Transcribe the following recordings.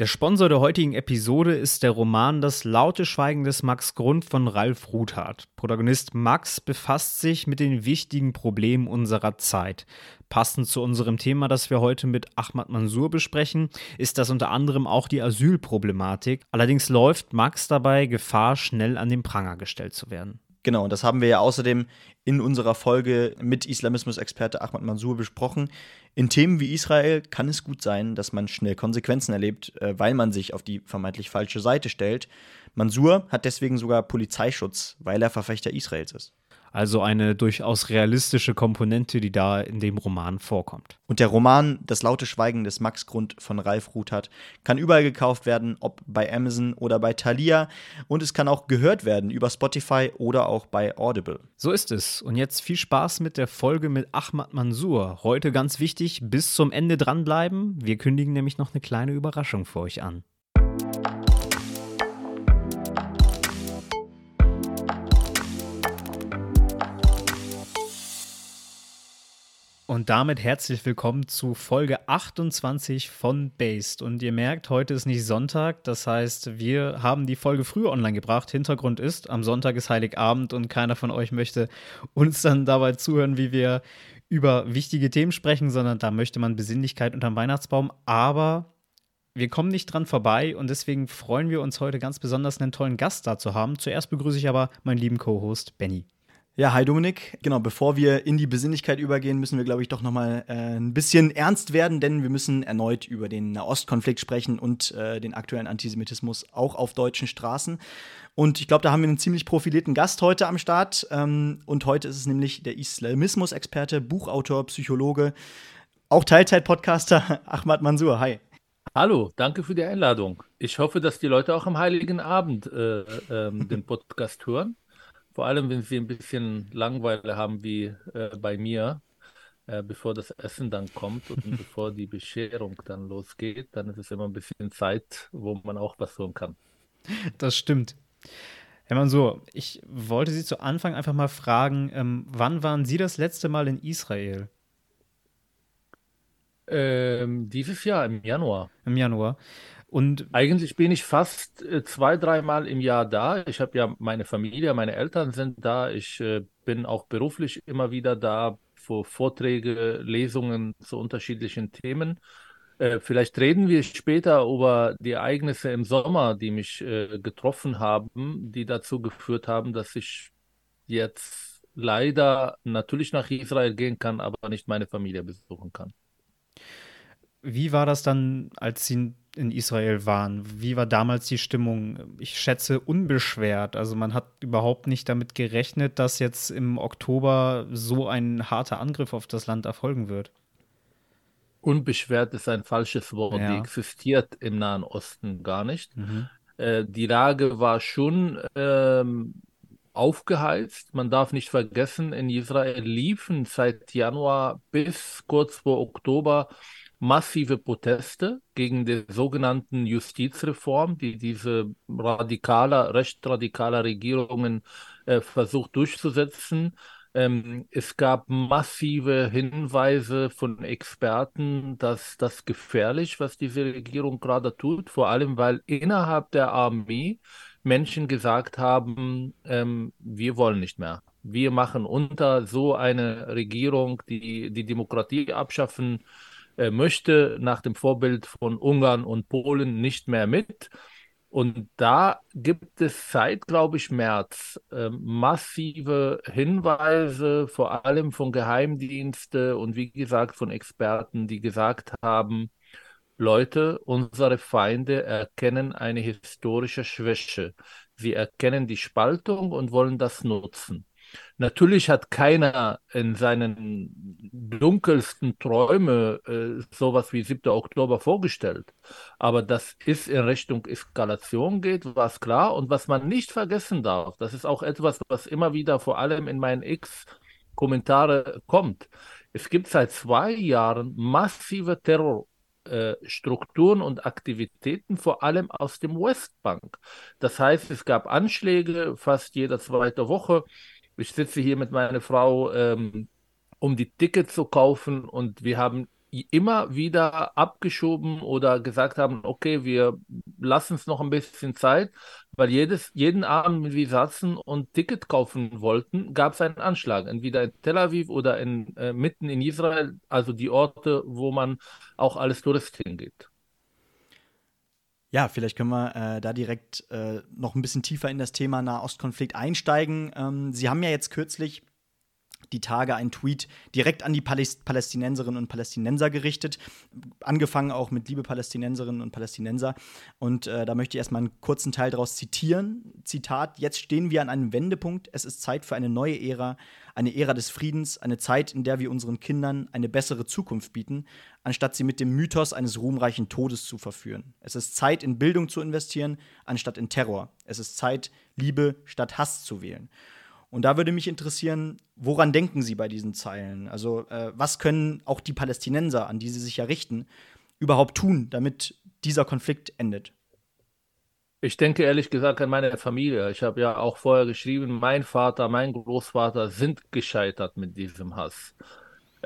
Der Sponsor der heutigen Episode ist der Roman Das laute Schweigen des Max Grund von Ralf Ruthardt. Protagonist Max befasst sich mit den wichtigen Problemen unserer Zeit. Passend zu unserem Thema, das wir heute mit Ahmad Mansour besprechen, ist das unter anderem auch die Asylproblematik. Allerdings läuft Max dabei Gefahr, schnell an den Pranger gestellt zu werden. Genau, und das haben wir ja außerdem in unserer Folge mit Islamismus-Experte Ahmad Mansour besprochen. In Themen wie Israel kann es gut sein, dass man schnell Konsequenzen erlebt, äh, weil man sich auf die vermeintlich falsche Seite stellt. Mansour hat deswegen sogar Polizeischutz, weil er Verfechter Israels ist. Also eine durchaus realistische Komponente, die da in dem Roman vorkommt. Und der Roman Das laute Schweigen des Max Grund von Ralf Ruthert kann überall gekauft werden, ob bei Amazon oder bei Thalia. Und es kann auch gehört werden über Spotify oder auch bei Audible. So ist es. Und jetzt viel Spaß mit der Folge mit Ahmad Mansour. Heute ganz wichtig, bis zum Ende dranbleiben. Wir kündigen nämlich noch eine kleine Überraschung für euch an. Und damit herzlich willkommen zu Folge 28 von Based. Und ihr merkt, heute ist nicht Sonntag. Das heißt, wir haben die Folge früher online gebracht. Hintergrund ist, am Sonntag ist Heiligabend und keiner von euch möchte uns dann dabei zuhören, wie wir über wichtige Themen sprechen, sondern da möchte man Besinnlichkeit unterm Weihnachtsbaum. Aber wir kommen nicht dran vorbei und deswegen freuen wir uns heute ganz besonders, einen tollen Gast da zu haben. Zuerst begrüße ich aber meinen lieben Co-Host Benny. Ja, hi Dominik. Genau, bevor wir in die Besinnlichkeit übergehen, müssen wir, glaube ich, doch noch mal äh, ein bisschen ernst werden, denn wir müssen erneut über den Nahostkonflikt sprechen und äh, den aktuellen Antisemitismus auch auf deutschen Straßen. Und ich glaube, da haben wir einen ziemlich profilierten Gast heute am Start. Ähm, und heute ist es nämlich der Islamismus-Experte, Buchautor, Psychologe, auch Teilzeit-Podcaster Ahmad Mansour. Hi. Hallo, danke für die Einladung. Ich hoffe, dass die Leute auch am Heiligen Abend äh, ähm, den Podcast hören. Vor allem, wenn sie ein bisschen Langeweile haben wie äh, bei mir, äh, bevor das Essen dann kommt und bevor die Bescherung dann losgeht, dann ist es immer ein bisschen Zeit, wo man auch was tun kann. Das stimmt. Herr Mansur, ich wollte Sie zu Anfang einfach mal fragen, ähm, wann waren Sie das letzte Mal in Israel? Ähm, dieses Jahr, im Januar. Im Januar. Und eigentlich bin ich fast äh, zwei, dreimal im Jahr da. Ich habe ja meine Familie, meine Eltern sind da. Ich äh, bin auch beruflich immer wieder da für Vorträge, Lesungen zu unterschiedlichen Themen. Äh, vielleicht reden wir später über die Ereignisse im Sommer, die mich getroffen haben, die dazu geführt haben, dass ich jetzt leider natürlich nach Israel gehen kann, aber nicht meine Familie besuchen kann. Wie war das dann, als Sie in Israel waren? Wie war damals die Stimmung? Ich schätze unbeschwert. Also man hat überhaupt nicht damit gerechnet, dass jetzt im Oktober so ein harter Angriff auf das Land erfolgen wird. Unbeschwert ist ein falsches Wort. Ja. Die existiert im Nahen Osten gar nicht. Mhm. Äh, die Lage war schon ähm, aufgeheizt. Man darf nicht vergessen, in Israel liefen seit Januar bis kurz vor Oktober massive Proteste gegen die sogenannten Justizreform, die diese radikaler, recht radikaler Regierungen äh, versucht durchzusetzen. Ähm, es gab massive Hinweise von Experten, dass das gefährlich, was diese Regierung gerade tut, vor allem weil innerhalb der Armee Menschen gesagt haben, ähm, wir wollen nicht mehr. Wir machen unter so eine Regierung, die die Demokratie abschaffen äh, möchte nach dem Vorbild von Ungarn und Polen nicht mehr mit. Und da gibt es seit, glaube ich, März äh, massive Hinweise, vor allem von Geheimdiensten und wie gesagt von Experten, die gesagt haben, Leute, unsere Feinde erkennen eine historische Schwäche. Sie erkennen die Spaltung und wollen das nutzen. Natürlich hat keiner in seinen dunkelsten Träumen äh, sowas wie 7. Oktober vorgestellt. Aber dass es in Richtung Eskalation geht, war es klar. Und was man nicht vergessen darf, das ist auch etwas, was immer wieder vor allem in meinen X-Kommentare kommt. Es gibt seit zwei Jahren massive Terror äh, Strukturen und Aktivitäten, vor allem aus dem Westbank. Das heißt, es gab Anschläge fast jede zweite Woche ich sitze hier mit meiner Frau, ähm, um die Tickets zu kaufen und wir haben immer wieder abgeschoben oder gesagt haben, okay, wir lassen es noch ein bisschen Zeit, weil jedes, jeden Abend, wenn wir saßen und Ticket kaufen wollten, gab es einen Anschlag, entweder in Tel Aviv oder in, äh, mitten in Israel, also die Orte, wo man auch als Tourist hingeht. Ja, vielleicht können wir äh, da direkt äh, noch ein bisschen tiefer in das Thema Nahostkonflikt einsteigen. Ähm, Sie haben ja jetzt kürzlich die Tage einen Tweet direkt an die Palästinenserinnen und Palästinenser gerichtet, angefangen auch mit liebe Palästinenserinnen und Palästinenser. Und äh, da möchte ich erstmal einen kurzen Teil daraus zitieren. Zitat: Jetzt stehen wir an einem Wendepunkt. Es ist Zeit für eine neue Ära, eine Ära des Friedens, eine Zeit, in der wir unseren Kindern eine bessere Zukunft bieten, anstatt sie mit dem Mythos eines ruhmreichen Todes zu verführen. Es ist Zeit, in Bildung zu investieren, anstatt in Terror. Es ist Zeit, Liebe statt Hass zu wählen. Und da würde mich interessieren, woran denken Sie bei diesen Zeilen? Also, äh, was können auch die Palästinenser, an die Sie sich ja richten, überhaupt tun, damit dieser Konflikt endet? Ich denke ehrlich gesagt an meine Familie. Ich habe ja auch vorher geschrieben, mein Vater, mein Großvater sind gescheitert mit diesem Hass.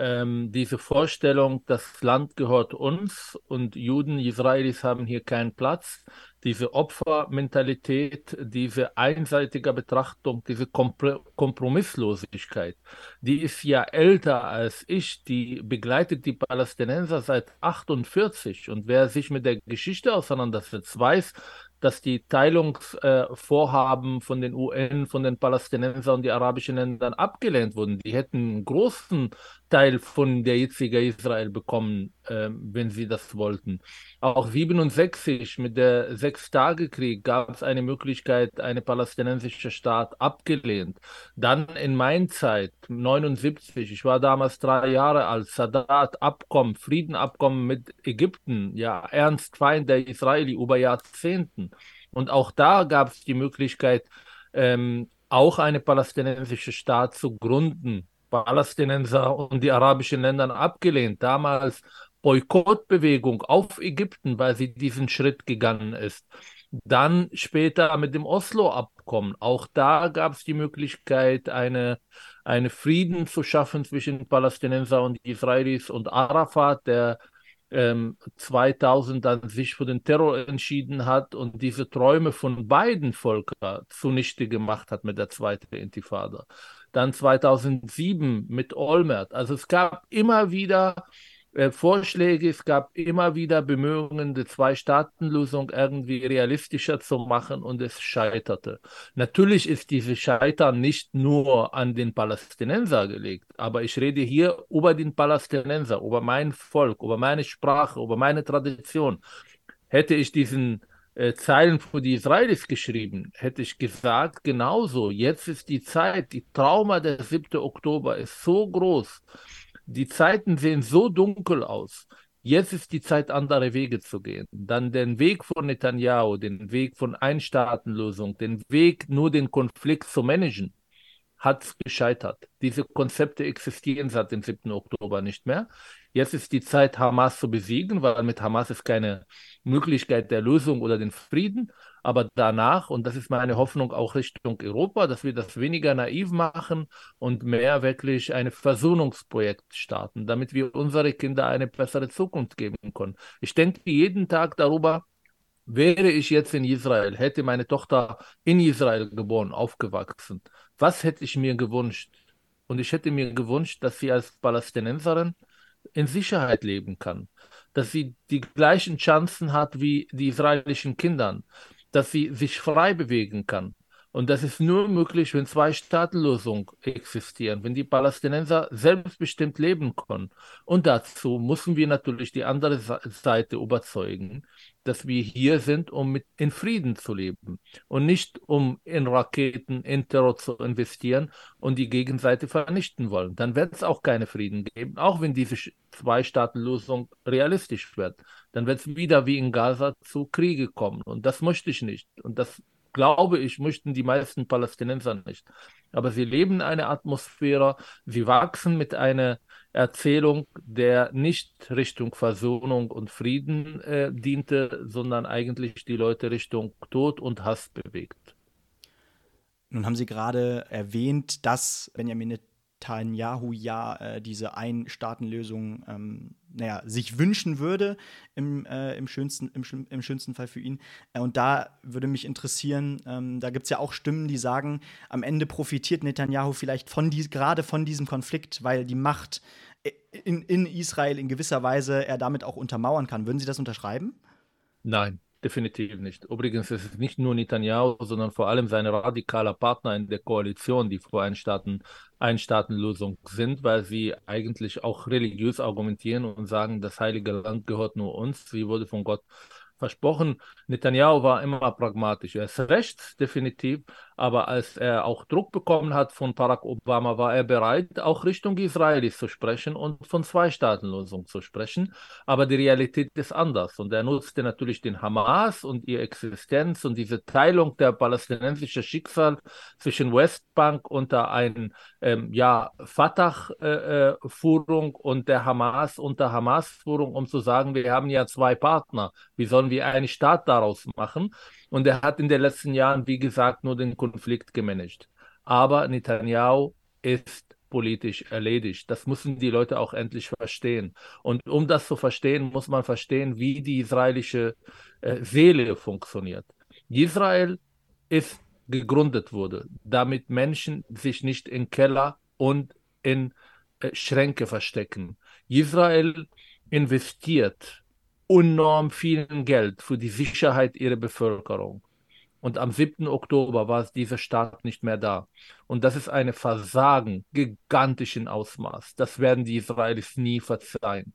Ähm, diese Vorstellung, das Land gehört uns und Juden, Israelis haben hier keinen Platz, diese Opfermentalität, diese einseitige Betrachtung, diese Kompr Kompromisslosigkeit, die ist ja älter als ich, die begleitet die Palästinenser seit 48 und wer sich mit der Geschichte auseinandersetzt, weiß, dass die Teilungsvorhaben äh, von den UN, von den Palästinensern und die arabischen Ländern abgelehnt wurden. Die hätten großen Teil von der jetzigen Israel bekommen, äh, wenn sie das wollten. Auch 67 mit der Sechstagekrieg gab es eine Möglichkeit, eine palästinensische Staat abgelehnt. Dann in meiner Zeit, 79, ich war damals drei Jahre alt, Sadat, Abkommen, Friedenabkommen mit Ägypten, ja, Ernstfeind der Israeli über Jahrzehnten. Und auch da gab es die Möglichkeit, ähm, auch eine palästinensische Staat zu gründen. Palästinenser und die arabischen Länder abgelehnt. Damals Boykottbewegung auf Ägypten, weil sie diesen Schritt gegangen ist. Dann später mit dem Oslo-Abkommen. Auch da gab es die Möglichkeit, eine, eine Frieden zu schaffen zwischen Palästinenser und Israelis und Arafat, der ähm, 2000 dann sich für den Terror entschieden hat und diese Träume von beiden Völkern zunichte gemacht hat mit der zweiten Intifada. Dann 2007 mit Olmert. Also es gab immer wieder äh, Vorschläge, es gab immer wieder Bemühungen, die Zwei-Staaten-Lösung irgendwie realistischer zu machen und es scheiterte. Natürlich ist dieses Scheitern nicht nur an den Palästinenser gelegt, aber ich rede hier über den Palästinenser, über mein Volk, über meine Sprache, über meine Tradition. Hätte ich diesen äh, Zeilen für die Israelis geschrieben, hätte ich gesagt, genauso, jetzt ist die Zeit, die Trauma der 7. Oktober ist so groß, die Zeiten sehen so dunkel aus. Jetzt ist die Zeit, andere Wege zu gehen. Dann den Weg von Netanyahu, den Weg von Einstaatenlösung, den Weg, nur den Konflikt zu managen, hat gescheitert. Diese Konzepte existieren seit dem 7. Oktober nicht mehr. Jetzt ist die Zeit, Hamas zu besiegen, weil mit Hamas ist keine Möglichkeit der Lösung oder den Frieden. Aber danach, und das ist meine Hoffnung auch Richtung Europa, dass wir das weniger naiv machen und mehr wirklich ein Versöhnungsprojekt starten, damit wir unsere Kinder eine bessere Zukunft geben können. Ich denke jeden Tag darüber, wäre ich jetzt in Israel, hätte meine Tochter in Israel geboren, aufgewachsen, was hätte ich mir gewünscht? Und ich hätte mir gewünscht, dass sie als Palästinenserin in Sicherheit leben kann, dass sie die gleichen Chancen hat wie die israelischen Kinder, dass sie sich frei bewegen kann. Und das ist nur möglich, wenn zwei Staatenlösungen existieren, wenn die Palästinenser selbstbestimmt leben können. Und dazu müssen wir natürlich die andere Seite überzeugen, dass wir hier sind, um mit in Frieden zu leben und nicht um in Raketen, in Terror zu investieren und die Gegenseite vernichten wollen. Dann wird es auch keine Frieden geben, auch wenn diese Zwei-Staaten-Lösung realistisch wird. Dann wird es wieder wie in Gaza zu Kriege kommen und das möchte ich nicht. Und das glaube ich, möchten die meisten Palästinenser nicht. Aber sie leben in einer Atmosphäre, sie wachsen mit einer Erzählung, der nicht Richtung Versöhnung und Frieden äh, diente, sondern eigentlich die Leute Richtung Tod und Hass bewegt. Nun haben Sie gerade erwähnt, dass Benjamin Netanyahu ja äh, diese Ein-Staaten-Lösung ähm, naja, sich wünschen würde, im, äh, im, schönsten, im, im, schönsten Fall für ihn. Äh, und da würde mich interessieren, ähm, da gibt es ja auch Stimmen, die sagen, am Ende profitiert Netanyahu vielleicht von die, gerade von diesem Konflikt, weil die Macht äh, in, in Israel in gewisser Weise er damit auch untermauern kann. Würden Sie das unterschreiben? Nein. Definitiv nicht. Übrigens ist es nicht nur Netanyahu, sondern vor allem seine radikaler Partner in der Koalition, die vor Einstaaten, Einstaatenlösung sind, weil sie eigentlich auch religiös argumentieren und sagen, das heilige Land gehört nur uns. Sie wurde von Gott versprochen. Netanyahu war immer pragmatisch. Er ist rechts, definitiv, aber als er auch Druck bekommen hat von Barack Obama, war er bereit, auch Richtung Israelis zu sprechen und von Zwei-Staaten-Lösung zu sprechen. Aber die Realität ist anders. Und er nutzte natürlich den Hamas und ihre Existenz und diese Teilung der palästinensischen Schicksal zwischen Westbank unter ein ähm, ja, Fatah-Führung äh, und der Hamas unter Hamas-Führung, um zu sagen, wir haben ja zwei Partner. Wie sollen wir einen Staat daraus machen? Und er hat in den letzten Jahren, wie gesagt, nur den Konflikt gemanagt. Aber Netanyahu ist politisch erledigt. Das müssen die Leute auch endlich verstehen. Und um das zu verstehen, muss man verstehen, wie die israelische äh, Seele funktioniert. Israel ist gegründet wurde, damit Menschen sich nicht in Keller und in äh, Schränke verstecken. Israel investiert enorm viel Geld für die Sicherheit ihrer Bevölkerung. Und am 7. Oktober war dieser Staat nicht mehr da. Und das ist ein Versagen gigantischen Ausmaß. Das werden die Israelis nie verzeihen.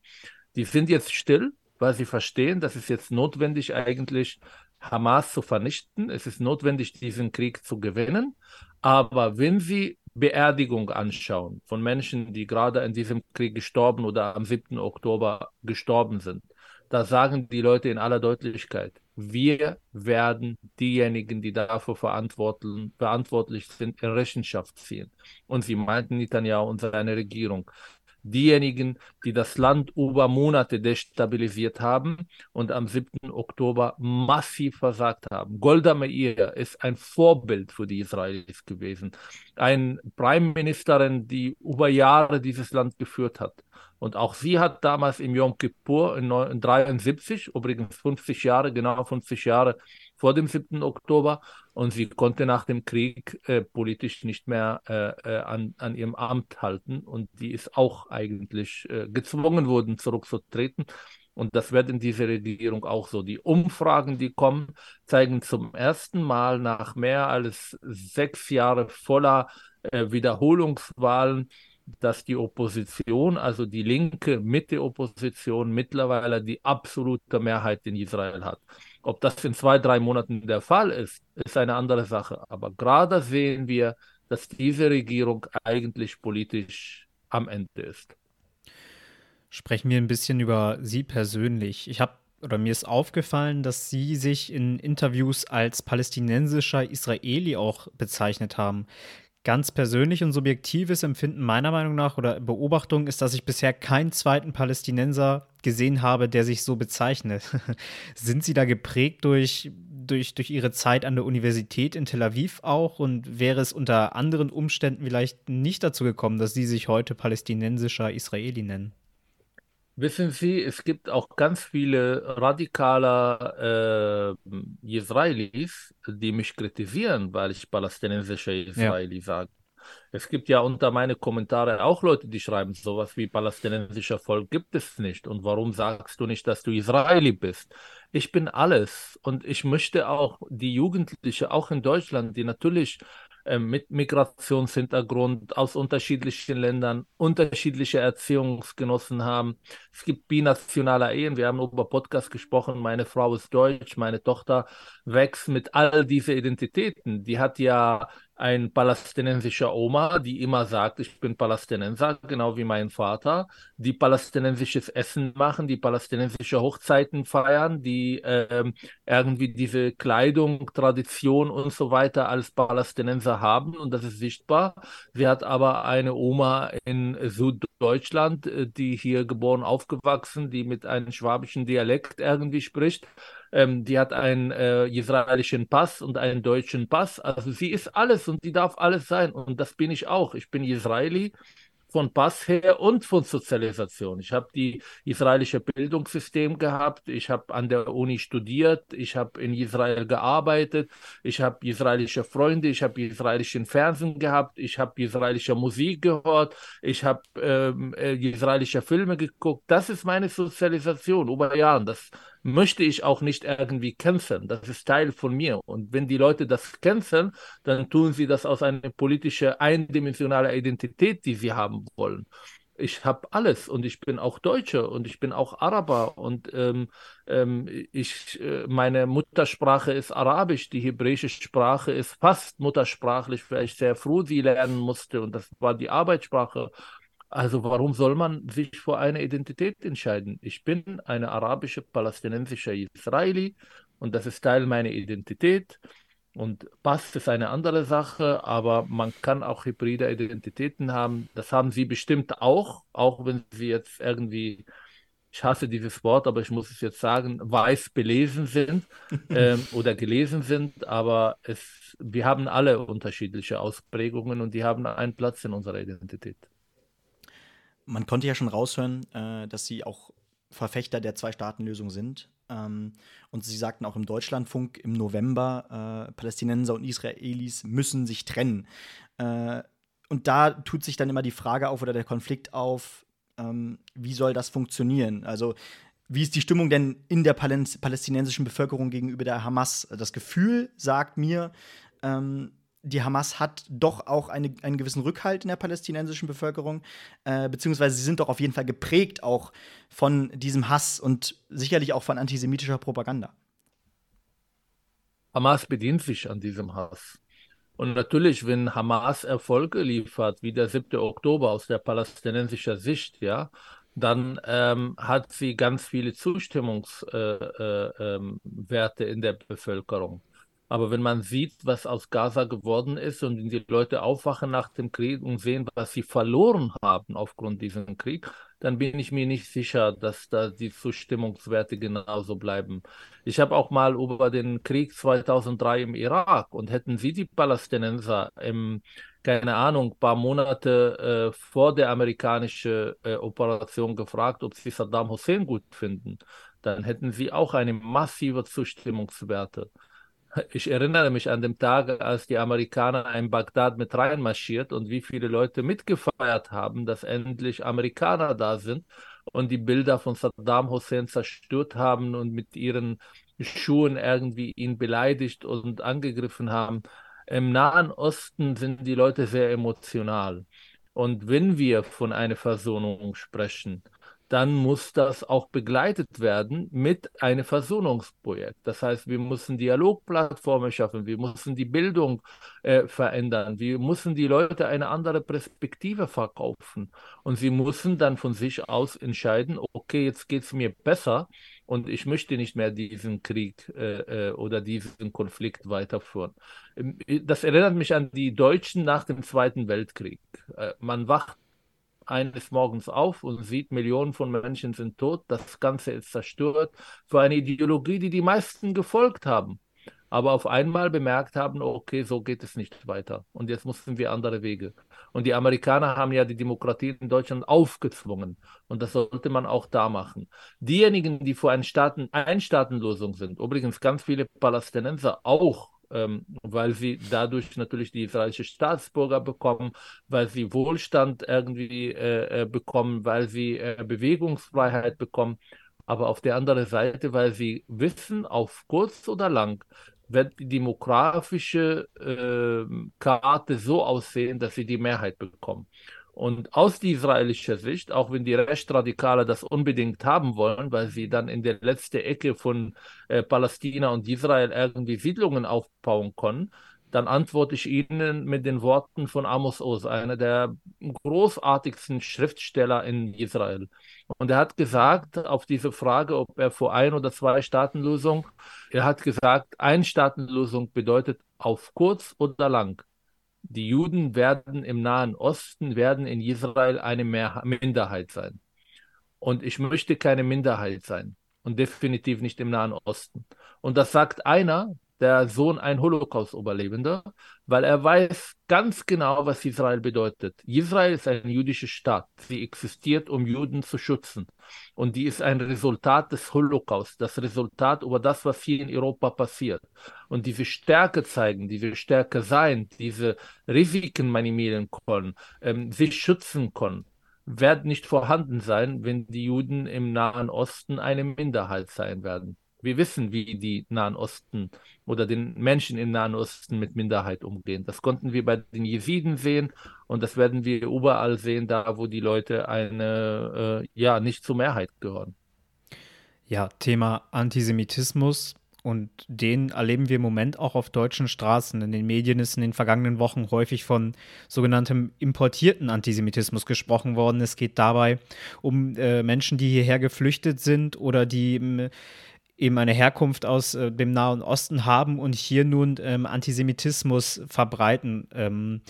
Die sind jetzt still, weil sie verstehen, dass es jetzt notwendig eigentlich Hamas zu vernichten. Es ist notwendig, diesen Krieg zu gewinnen. Aber wenn sie Beerdigung anschauen von Menschen, die gerade in diesem Krieg gestorben oder am 7. Oktober gestorben sind, da sagen die Leute in aller Deutlichkeit, wir werden diejenigen, die dafür verantwortlich sind, in Rechenschaft ziehen. Und sie meinten Netanyahu und seine Regierung. Diejenigen, die das Land über Monate destabilisiert haben und am 7. Oktober massiv versagt haben. Golda Meir ist ein Vorbild für die Israelis gewesen. Eine Prime Ministerin, die über Jahre dieses Land geführt hat. Und auch sie hat damals im Yom Kippur in 1973, übrigens 50 Jahre, genau 50 Jahre vor dem 7. Oktober, und sie konnte nach dem Krieg äh, politisch nicht mehr äh, äh, an, an ihrem Amt halten. Und die ist auch eigentlich äh, gezwungen worden, zurückzutreten. Und das wird in dieser Regierung auch so. Die Umfragen, die kommen, zeigen zum ersten Mal nach mehr als sechs Jahren voller äh, Wiederholungswahlen, dass die Opposition, also die linke Mitte-Opposition, mittlerweile die absolute Mehrheit in Israel hat. Ob das in zwei, drei Monaten der Fall ist, ist eine andere Sache. Aber gerade sehen wir, dass diese Regierung eigentlich politisch am Ende ist. Sprechen wir ein bisschen über Sie persönlich. Ich habe oder mir ist aufgefallen, dass Sie sich in Interviews als palästinensischer Israeli auch bezeichnet haben. Ganz persönlich und subjektives Empfinden meiner Meinung nach oder Beobachtung ist, dass ich bisher keinen zweiten Palästinenser gesehen habe, der sich so bezeichnet. Sind Sie da geprägt durch, durch, durch Ihre Zeit an der Universität in Tel Aviv auch und wäre es unter anderen Umständen vielleicht nicht dazu gekommen, dass Sie sich heute palästinensischer Israeli nennen? Wissen Sie, es gibt auch ganz viele radikale äh, Israelis, die mich kritisieren, weil ich palästinensischer Israeli ja. sage. Es gibt ja unter meine Kommentare auch Leute, die schreiben, sowas wie palästinensischer Volk gibt es nicht. Und warum sagst du nicht, dass du Israeli bist? Ich bin alles. Und ich möchte auch die Jugendlichen, auch in Deutschland, die natürlich mit Migrationshintergrund aus unterschiedlichen Ländern unterschiedliche Erziehungsgenossen haben. Es gibt binationale Ehen. Wir haben über Podcast gesprochen. Meine Frau ist deutsch, meine Tochter wächst mit all diese Identitäten. Die hat ja ein palästinensischer Oma, die immer sagt, ich bin Palästinenser, genau wie mein Vater, die palästinensisches Essen machen, die palästinensische Hochzeiten feiern, die äh, irgendwie diese Kleidung, Tradition und so weiter als Palästinenser haben und das ist sichtbar. Sie hat aber eine Oma in Süd Deutschland, äh, die hier geboren, aufgewachsen, die mit einem schwabischen Dialekt irgendwie spricht. Ähm, die hat einen äh, israelischen Pass und einen deutschen Pass. Also sie ist alles und sie darf alles sein. Und das bin ich auch. Ich bin Israeli von Pass her und von Sozialisation. Ich habe die israelische Bildungssystem gehabt, ich habe an der Uni studiert, ich habe in Israel gearbeitet, ich habe israelische Freunde, ich habe israelischen Fernsehen gehabt, ich habe israelische Musik gehört, ich habe ähm, äh, israelische Filme geguckt. Das ist meine Sozialisation über Jahren. Das möchte ich auch nicht irgendwie kämpfen. Das ist Teil von mir. Und wenn die Leute das kämpfen, dann tun sie das aus einer politischen, eindimensionalen Identität, die sie haben wollen. Ich habe alles und ich bin auch Deutsche und ich bin auch Araber und ähm, ähm, ich, äh, meine Muttersprache ist Arabisch, die hebräische Sprache ist fast muttersprachlich, weil ich sehr früh sie lernen musste und das war die Arbeitssprache. Also warum soll man sich für eine Identität entscheiden? Ich bin eine arabische, palästinensische Israeli und das ist Teil meiner Identität. Und Pass ist eine andere Sache, aber man kann auch hybride Identitäten haben. Das haben Sie bestimmt auch, auch wenn Sie jetzt irgendwie, ich hasse dieses Wort, aber ich muss es jetzt sagen, weiß belesen sind ähm, oder gelesen sind. Aber es, wir haben alle unterschiedliche Ausprägungen und die haben einen Platz in unserer Identität man konnte ja schon raushören, äh, dass sie auch Verfechter der Zwei-Staaten-Lösung sind. Ähm, und sie sagten auch im Deutschlandfunk im November, äh, Palästinenser und Israelis müssen sich trennen. Äh, und da tut sich dann immer die Frage auf oder der Konflikt auf, ähm, wie soll das funktionieren? Also wie ist die Stimmung denn in der palästinensischen Bevölkerung gegenüber der Hamas? Das Gefühl sagt mir, ähm, die Hamas hat doch auch eine, einen gewissen Rückhalt in der palästinensischen Bevölkerung, äh, beziehungsweise sie sind doch auf jeden Fall geprägt auch von diesem Hass und sicherlich auch von antisemitischer Propaganda. Hamas bedient sich an diesem Hass. Und natürlich, wenn Hamas Erfolge liefert, wie der 7. Oktober aus der palästinensischen Sicht, ja, dann ähm, hat sie ganz viele Zustimmungswerte äh, äh, ähm, in der Bevölkerung. Aber wenn man sieht, was aus Gaza geworden ist und die Leute aufwachen nach dem Krieg und sehen, was sie verloren haben aufgrund diesem Krieg, dann bin ich mir nicht sicher, dass da die Zustimmungswerte genauso bleiben. Ich habe auch mal über den Krieg 2003 im Irak und hätten Sie die Palästinenser im, keine Ahnung, paar Monate äh, vor der amerikanischen äh, Operation gefragt, ob sie Saddam Hussein gut finden, dann hätten Sie auch eine massive Zustimmungswerte. Ich erinnere mich an den Tag, als die Amerikaner in Bagdad mit reinmarschiert und wie viele Leute mitgefeiert haben, dass endlich Amerikaner da sind und die Bilder von Saddam Hussein zerstört haben und mit ihren Schuhen irgendwie ihn beleidigt und angegriffen haben. Im Nahen Osten sind die Leute sehr emotional. Und wenn wir von einer Versöhnung sprechen, dann muss das auch begleitet werden mit einem Versöhnungsprojekt. Das heißt, wir müssen Dialogplattformen schaffen, wir müssen die Bildung äh, verändern, wir müssen die Leute eine andere Perspektive verkaufen und sie müssen dann von sich aus entscheiden, okay, jetzt geht es mir besser und ich möchte nicht mehr diesen Krieg äh, äh oder diesen Konflikt weiterführen. Ähm, das erinnert mich an die Deutschen nach dem Zweiten Weltkrieg. Äh, man wacht eines Morgens auf und sieht, Millionen von Menschen sind tot, das Ganze ist zerstört, für eine Ideologie, die die meisten gefolgt haben, aber auf einmal bemerkt haben, okay, so geht es nicht weiter und jetzt mussten wir andere Wege. Und die Amerikaner haben ja die Demokratie in Deutschland aufgezwungen und das sollte man auch da machen. Diejenigen, die vor einer Staaten Einstaatenlösung sind, übrigens ganz viele Palästinenser auch ähm, weil sie dadurch natürlich die israelische Staatsbürger bekommen, weil sie Wohlstand irgendwie äh, äh, bekommen, weil sie äh, Bewegungsfreiheit bekommen. Aber auf der anderen Seite, weil sie wissen, auf kurz oder lang wird die demografische äh, Karte so aussehen, dass sie die Mehrheit bekommen. Und aus israelischer Sicht, auch wenn die Rechtsradikale das unbedingt haben wollen, weil sie dann in der letzten Ecke von äh, Palästina und Israel irgendwie Siedlungen aufbauen können, dann antworte ich Ihnen mit den Worten von Amos Oz, einer der großartigsten Schriftsteller in Israel. Und er hat gesagt, auf diese Frage, ob er vor ein oder zwei Staatenlösung, er hat gesagt, ein Staatenlösung bedeutet auf kurz oder lang Die Juden werden im Nahen Osten, werden in Israel eine Mehr Minderheit sein. Und ich möchte keine Minderheit sein und definitiv nicht im Nahen Osten. Und das sagt einer, der Sohn ein Holocaust-Überlebender, weil er weiß ganz genau, was Israel bedeutet. Israel ist ein jüdischer Staat. Sie existiert, um Juden zu schützen. Und die ist ein Resultat des Holocaust, das Resultat über das, was hier in Europa passiert. Und diese Stärke zeigen, diese Stärke sein, diese Risiken minimieren können, ähm, sich schützen können, werden nicht vorhanden sein, wenn die Juden im Nahen Osten eine Minderheit sein werden. Wir wissen, wie die Nahen Osten oder den Menschen im Nahen Osten mit Minderheit umgehen. Das konnten wir bei den Jesiden sehen und das werden wir überall sehen, da wo die Leute eine, äh, ja, nicht zur Mehrheit gehören. Ja, Thema Antisemitismus und den erleben wir im Moment auch auf deutschen Straßen. In den Medien ist in den vergangenen Wochen häufig von sogenanntem importierten Antisemitismus gesprochen worden. Es geht dabei um äh, Menschen, die hierher geflüchtet sind oder die im eben eine Herkunft aus äh, dem Nahen Osten haben und hier nun ähm, Antisemitismus verbreiten. Ähm,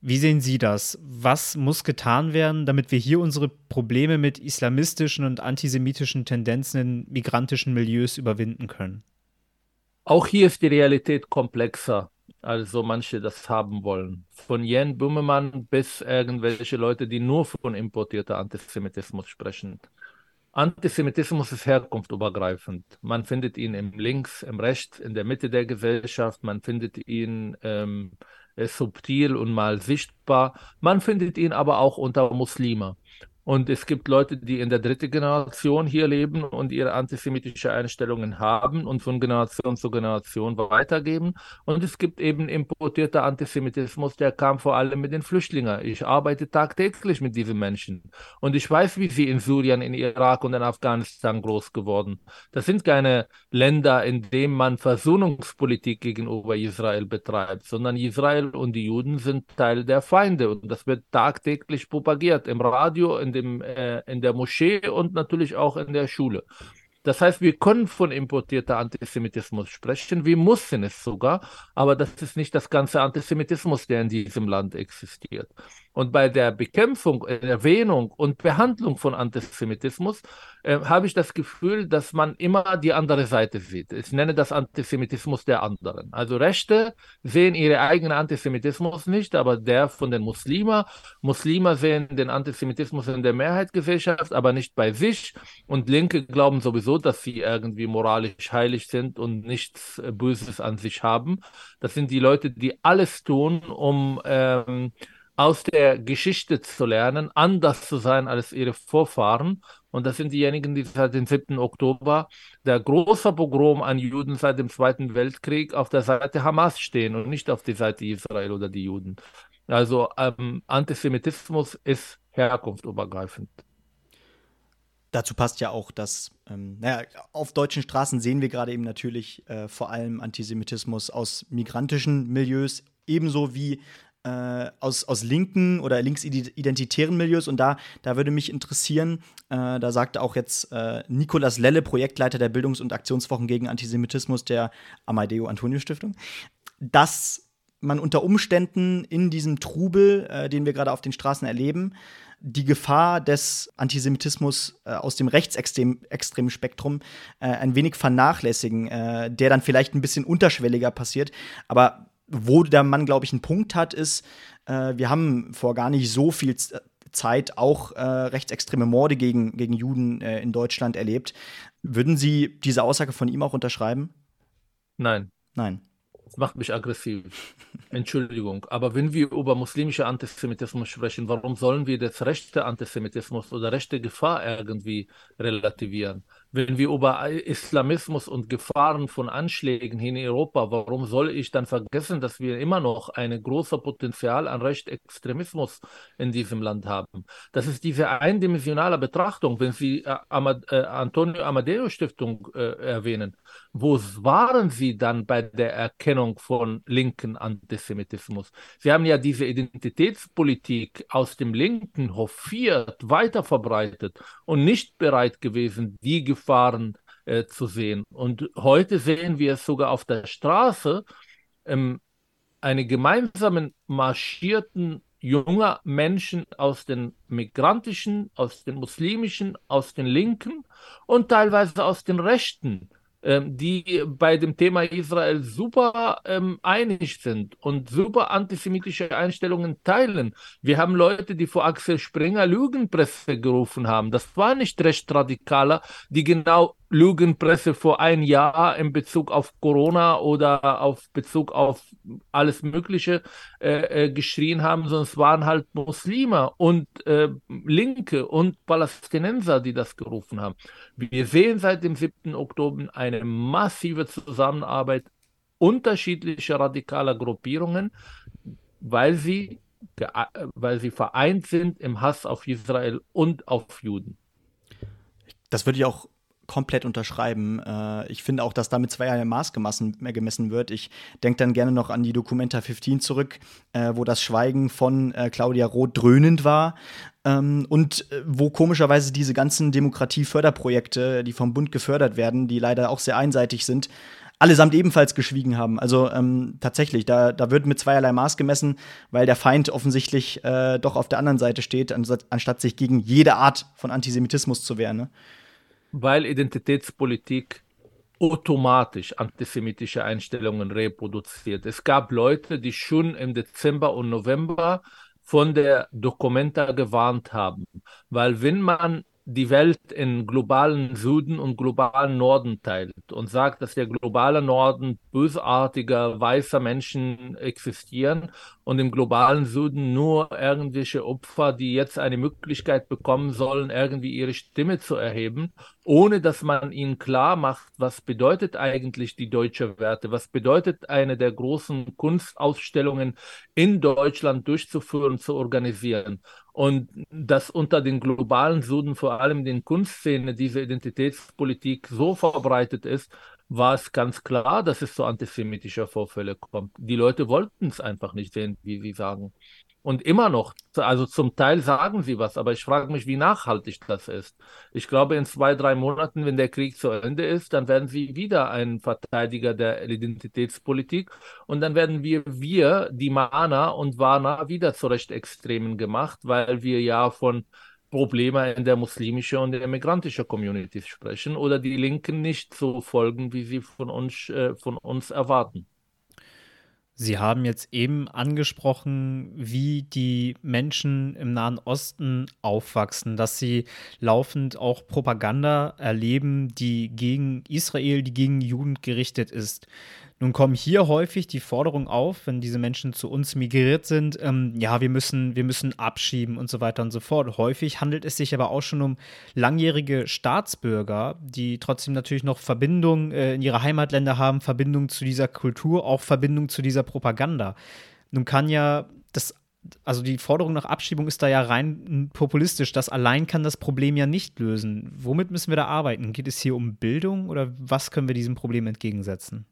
wie sehen Sie das? Was muss getan werden, damit wir hier unsere Probleme mit islamistischen und antisemitischen Tendenzen in migrantischen Milieus überwinden können? Auch hier ist die Realität komplexer, als so manche das haben wollen. Von Jan Böhmermann bis irgendwelche Leute, die nur von importierter Antisemitismus sprechen. Antisemitismus ist herkunftübergreifend. Man findet ihn im Links, im Rechts, in der Mitte der Gesellschaft. Man findet ihn ähm, subtil und mal sichtbar. Man findet ihn aber auch unter Muslime. Und es gibt Leute, die in der dritten Generation hier leben und ihre antisemitische Einstellungen haben und von Generation zu Generation weitergeben. Und es gibt eben importierter Antisemitismus, der kam vor allem mit den Flüchtlingen. Ich arbeite tagtäglich mit diesen Menschen. Und ich weiß, wie sie in Syrien, in Irak und in Afghanistan groß geworden. Das sind keine Länder, in denen man Versöhnungspolitik gegenüber Israel betreibt, sondern Israel und die Juden sind Teil der Feinde. Und das wird tagtäglich propagiert im Radio, in dem, äh, in der Moschee und natürlich auch in der Schule. Das heißt, wir können von importierter Antisemitismus sprechen, wir müssen es sogar, aber das ist nicht das ganze Antisemitismus, der in diesem Land existiert. Und bei der Bekämpfung, Erwähnung und Behandlung von Antisemitismus äh, habe ich das Gefühl, dass man immer die andere Seite sieht. Ich nenne das Antisemitismus der anderen. Also Rechte sehen ihren eigenen Antisemitismus nicht, aber der von den Muslimen. Muslime sehen den Antisemitismus in der Mehrheitsgesellschaft, aber nicht bei sich. Und Linke glauben sowieso, dass sie irgendwie moralisch heilig sind und nichts äh, Böses an sich haben. Das sind die Leute, die alles tun, um ähm, aus der Geschichte zu lernen, anders zu sein als ihre Vorfahren. Und das sind diejenigen, die seit dem 7. Oktober, der große Pogrom an Juden seit dem Zweiten Weltkrieg, auf der Seite Hamas stehen und nicht auf die Seite Israel oder die Juden. Also ähm, Antisemitismus ist herkunftübergreifend. Dazu passt ja auch, dass ähm, naja, auf deutschen Straßen sehen wir gerade eben natürlich äh, vor allem Antisemitismus aus migrantischen Milieus, ebenso wie äh, aus, aus linken oder linksidentitären Milieus. Und da, da würde mich interessieren, äh, da sagte auch jetzt äh, Nikolas Lelle, Projektleiter der Bildungs- und Aktionswochen gegen Antisemitismus der Amadeo Antonio Stiftung, dass man unter Umständen in diesem Trubel, äh, den wir gerade auf den Straßen erleben, die Gefahr des Antisemitismus äh, aus dem rechtsextremen Spektrum äh, ein wenig vernachlässigen, äh, der dann vielleicht ein bisschen unterschwelliger passiert. Aber wo der Mann, glaube ich, einen Punkt hat, ist, äh, wir haben vor gar nicht so viel Zeit auch äh, rechtsextreme Morde gegen, gegen Juden äh, in Deutschland erlebt. Würden Sie diese Aussage von ihm auch unterschreiben? Nein. Nein. Das macht mich aggressiv. Entschuldigung. Aber wenn wir über muslimische Antisemitismus sprechen, warum sollen wir das rechte Antisemitismus oder rechte Gefahr irgendwie relativieren? Wenn wir über Islamismus und Gefahren von Anschlägen in Europa, warum soll ich dann vergessen, dass wir immer noch ein großes Potenzial an Rechtsextremismus in diesem Land haben? Das ist diese eindimensionale Betrachtung, wenn Sie äh, Amad äh, Antonio Amadeo Stiftung äh, erwähnen. Wo waren Sie dann bei der Erkennung von linken Antisemitismus? Sie haben ja diese Identitätspolitik aus dem Linken hofiert, weiterverbreitet und nicht bereit gewesen, die Gefahren Gefahren äh, zu sehen. Und heute sehen wir es sogar auf der Straße. Ähm, eine gemeinsamen marschierten junger Menschen aus den migrantischen, aus den muslimischen, aus den linken und teilweise aus den rechten die bei dem Thema Israel super ähm, einig sind und super antisemitische Einstellungen teilen. Wir haben Leute, die vor Axel Springer Lügenpresse gerufen haben. Das war nicht recht radikaler, die genau Lügenpresse vor ein Jahr in Bezug auf Corona oder auf Bezug auf alles Mögliche äh, äh, geschrien haben, sondern es waren halt Muslime und äh, Linke und Palästinenser, die das gerufen haben. Wir sehen seit dem 7. Oktober eine massive Zusammenarbeit unterschiedlicher radikaler Gruppierungen, weil sie, weil sie vereint sind im Hass auf Israel und auf Juden. Das würde ich auch komplett unterschreiben. Äh, ich finde auch, dass damit zweierlei Maß gemessen, gemessen wird. Ich denke dann gerne noch an die Documenta 15 zurück, äh, wo das Schweigen von äh, Claudia Roth dröhnend war. Ähm, und äh, wo komischerweise diese ganzen Demokratieförderprojekte, die vom Bund gefördert werden, die leider auch sehr einseitig sind, allesamt ebenfalls geschwiegen haben. Also ähm, tatsächlich, da, da wird mit zweierlei Maß gemessen, weil der Feind offensichtlich äh, doch auf der anderen Seite steht, anstatt, anstatt sich gegen jede Art von Antisemitismus zu wehren. Ne? Weil Identitätspolitik automatisch antisemitische Einstellungen reproduziert. Es gab Leute, die schon im Dezember und November von der Documenta gewarnt haben, weil wenn man die Welt in globalen Süden und globalen Norden teilt und sagt, dass der globale Norden bösartiger weißer Menschen existieren und im globalen Süden nur irgendwelche Opfer, die jetzt eine Möglichkeit bekommen sollen, irgendwie ihre Stimme zu erheben, ohne dass man ihnen klar macht, was bedeutet eigentlich die deutsche Werte, was bedeutet eine der großen Kunstausstellungen in Deutschland durchzuführen, zu organisieren. Und dass unter den globalen Süden, vor allem den Kunstszene, diese Identitätspolitik so verbreitet ist, war es ganz klar, dass es zu antisemitischer Vorfälle kommt. Die Leute wollten es einfach nicht sehen, wie sie sagen. Und immer noch, also zum Teil sagen sie was, aber ich frage mich, wie nachhaltig das ist. Ich glaube, in zwei, drei Monaten, wenn der Krieg zu Ende ist, dann werden sie wieder ein Verteidiger der Identitätspolitik und dann werden wir, wir, die Mana und Wana, wieder zu Rechtsextremen gemacht, weil wir ja von Problemen in der muslimischen und der migrantischen Community sprechen oder die Linken nicht so folgen, wie sie von uns, äh, von uns erwarten. Sie haben jetzt eben angesprochen, wie die Menschen im Nahen Osten aufwachsen, dass sie laufend auch Propaganda erleben, die gegen Israel, die gegen Juden gerichtet ist. Nun kommen hier häufig die Forderungen auf, wenn diese Menschen zu uns migriert sind, ähm, ja, wir müssen, wir müssen abschieben und so weiter und so fort. Häufig handelt es sich aber auch schon um langjährige Staatsbürger, die trotzdem natürlich noch Verbindung äh, in ihre Heimatländer haben, Verbindung zu dieser Kultur, auch Verbindung zu dieser Propaganda. Nun kann ja das also die Forderung nach Abschiebung ist da ja rein populistisch. Das allein kann das Problem ja nicht lösen. Womit müssen wir da arbeiten? Geht es hier um Bildung oder was können wir diesem Problem entgegensetzen?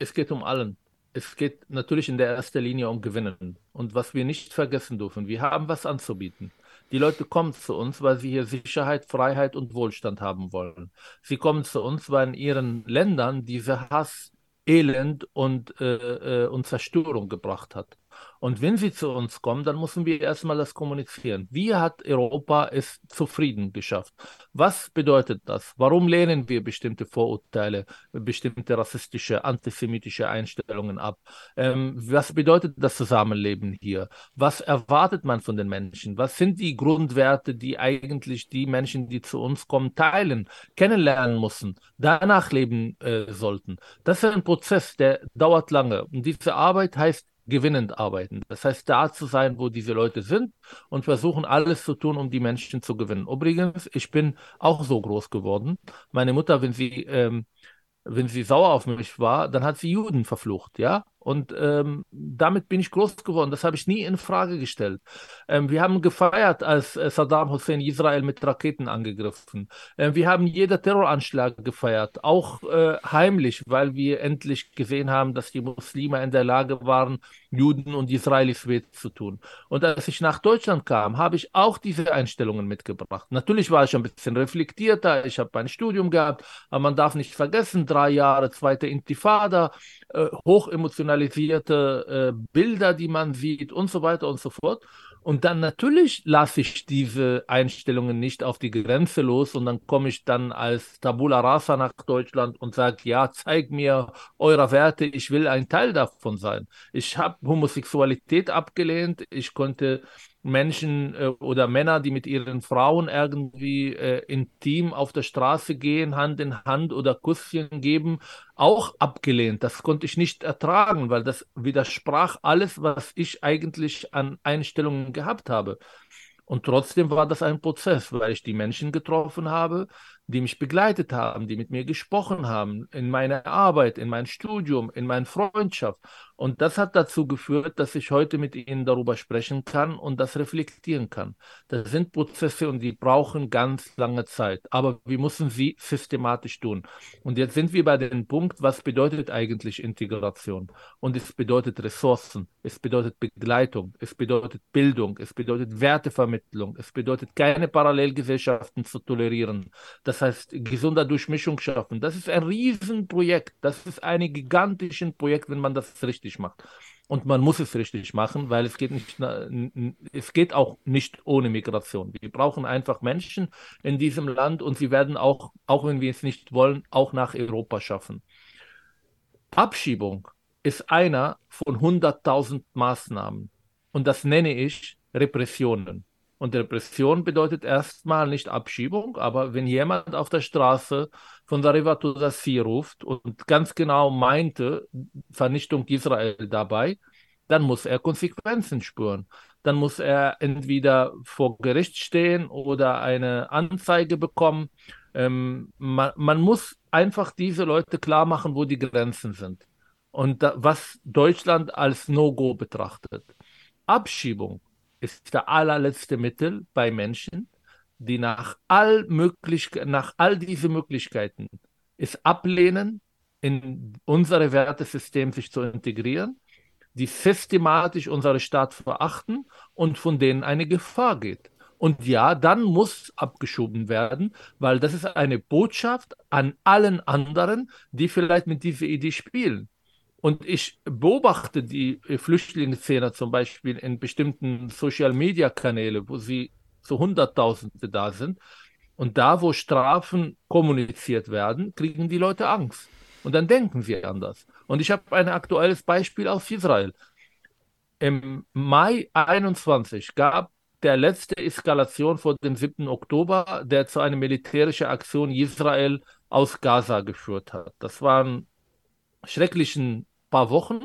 Es geht um allen. Es geht natürlich in der ersten Linie um Gewinnen. Und was wir nicht vergessen dürfen, wir haben was anzubieten. Die Leute kommen zu uns, weil sie hier Sicherheit, Freiheit und Wohlstand haben wollen. Sie kommen zu uns, weil in ihren Ländern dieser Hass, Elend und, äh, äh, und Zerstörung gebracht hat. Und wenn sie zu uns kommen, dann müssen wir erstmal das kommunizieren. Wie hat Europa es zufrieden geschafft? Was bedeutet das? Warum lehnen wir bestimmte Vorurteile, bestimmte rassistische, antisemitische Einstellungen ab? Ähm, was bedeutet das Zusammenleben hier? Was erwartet man von den Menschen? Was sind die Grundwerte, die eigentlich die Menschen, die zu uns kommen, teilen, kennenlernen müssen, danach leben äh, sollten? Das ist ein Prozess, der dauert lange. Und diese Arbeit heißt gewinnend arbeiten. Das heißt, da zu sein, wo diese Leute sind und versuchen, alles zu tun, um die Menschen zu gewinnen. Übrigens, ich bin auch so groß geworden. Meine Mutter, wenn sie, ähm, wenn sie sauer auf mich war, dann hat sie Juden verflucht, ja. Und ähm, damit bin ich groß geworden. Das habe ich nie in Frage gestellt. Ähm, wir haben gefeiert, als äh, Saddam Hussein Israel mit Raketen angegriffen. Ähm, wir haben jeder Terroranschlag gefeiert, auch äh, heimlich, weil wir endlich gesehen haben, dass die Muslime in der Lage waren, Juden und Israelis weh zu tun. Und als ich nach Deutschland kam, habe ich auch diese Einstellungen mitgebracht. Natürlich war ich ein bisschen reflektierter. Ich habe ein Studium gehabt, aber man darf nicht vergessen, drei Jahre zweite Intifada, äh, hochemotional emotionalisierte äh, Bilder, die man sieht und so weiter und so fort. Und dann natürlich lasse ich diese Einstellungen nicht auf die Grenze los und dann komme ich dann als Tabula Rasa nach Deutschland und sage, ja, zeig mir eure Werte, ich will ein Teil davon sein. Ich habe Homosexualität abgelehnt, ich konnte Menschen äh, oder Männer, die mit ihren Frauen irgendwie äh, intim auf der Straße gehen, Hand in Hand oder Kusschen geben, auch abgelehnt. Das konnte ich nicht ertragen, weil das widersprach alles, was ich eigentlich an Einstellungen gehabt habe. Und trotzdem war das ein Prozess, weil ich die Menschen getroffen habe, die mich begleitet haben, die mit mir gesprochen haben, in meiner Arbeit, in mein Studium, in meiner Freundschaft. Und das hat dazu geführt, dass ich heute mit Ihnen darüber sprechen kann und das reflektieren kann. Das sind Prozesse und die brauchen ganz lange Zeit. Aber wir müssen sie systematisch tun. Und jetzt sind wir bei dem Punkt, was bedeutet eigentlich Integration? Und es bedeutet Ressourcen, es bedeutet Begleitung, es bedeutet Bildung, es bedeutet Wertevermittlung, es bedeutet keine Parallelgesellschaften zu tolerieren. Das das heißt gesunder Durchmischung schaffen. Das ist ein Riesenprojekt. Das ist ein gigantisches Projekt, wenn man das richtig macht. Und man muss es richtig machen, weil es geht nicht, es geht auch nicht ohne Migration. Wir brauchen einfach Menschen in diesem Land und sie werden auch, auch wenn wir es nicht wollen, auch nach Europa schaffen. Abschiebung ist einer von 100.000 Maßnahmen. Und das nenne ich Repressionen. Und Repression bedeutet erstmal nicht Abschiebung, aber wenn jemand auf der Straße von the Sea ruft und ganz genau meinte Vernichtung Israel dabei, dann muss er Konsequenzen spüren. Dann muss er entweder vor Gericht stehen oder eine Anzeige bekommen. Ähm, man, man, muss einfach diese Leute klar machen, wo die Grenzen sind. Und da, was Deutschland als No-Go betrachtet. Abschiebung ist der allerletzte Mittel bei Menschen, die nach all, möglich, nach all diese Möglichkeiten es ablehnen, in unsere Wertesystem sich zu integrieren, die systematisch unsere Staat verachten und von denen eine Gefahr geht. Und ja, dann muss abgeschoben werden, weil das ist eine Botschaft an allen anderen, die vielleicht mit dieser Idee spielen. Und ich beobachte die äh, Flüchtlingsszene zum Beispiel in bestimmten Social-Media-Kanäle, wo sie zu Hunderttausende da sind. Und da, wo Strafen kommuniziert werden, kriegen die Leute Angst. Und dann denken sie anders. Und ich habe ein aktuelles Beispiel aus Israel. Im Mai 21 gab der letzte Eskalation vor dem 7. Oktober, der zu einer militärischen Aktion Israel aus Gaza geführt hat. Das waren schrecklichen paar Wochen.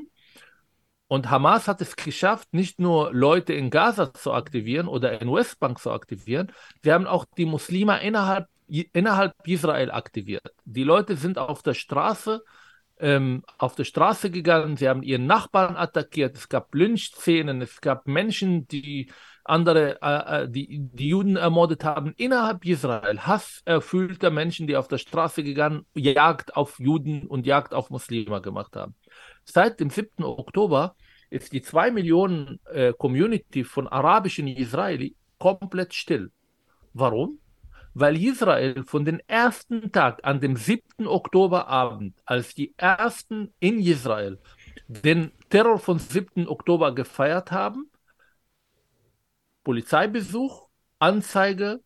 Und Hamas hat es geschafft, nicht nur Leute in Gaza zu aktivieren oder in Westbank zu aktivieren, sie haben auch die Muslime innerhalb, innerhalb Israel aktiviert. Die Leute sind auf der Straße, ähm, auf der Straße gegangen, sie haben ihren Nachbarn attackiert, es gab Lynchszenen, es gab Menschen, die andere, äh, äh, die, die Juden ermordet haben, innerhalb Israel, hasserfüllter Menschen, die auf der Straße gegangen, Jagd auf Juden und Jagd auf Muslime gemacht haben. Seit dem 7. Oktober ist die 2 Millionen äh, Community von arabischen Israeli komplett still. Warum? Weil Israel von dem ersten Tag an dem 7. Oktoberabend, als die ersten in Israel den Terror von 7. Oktober gefeiert haben, Polizeibesuch, Anzeige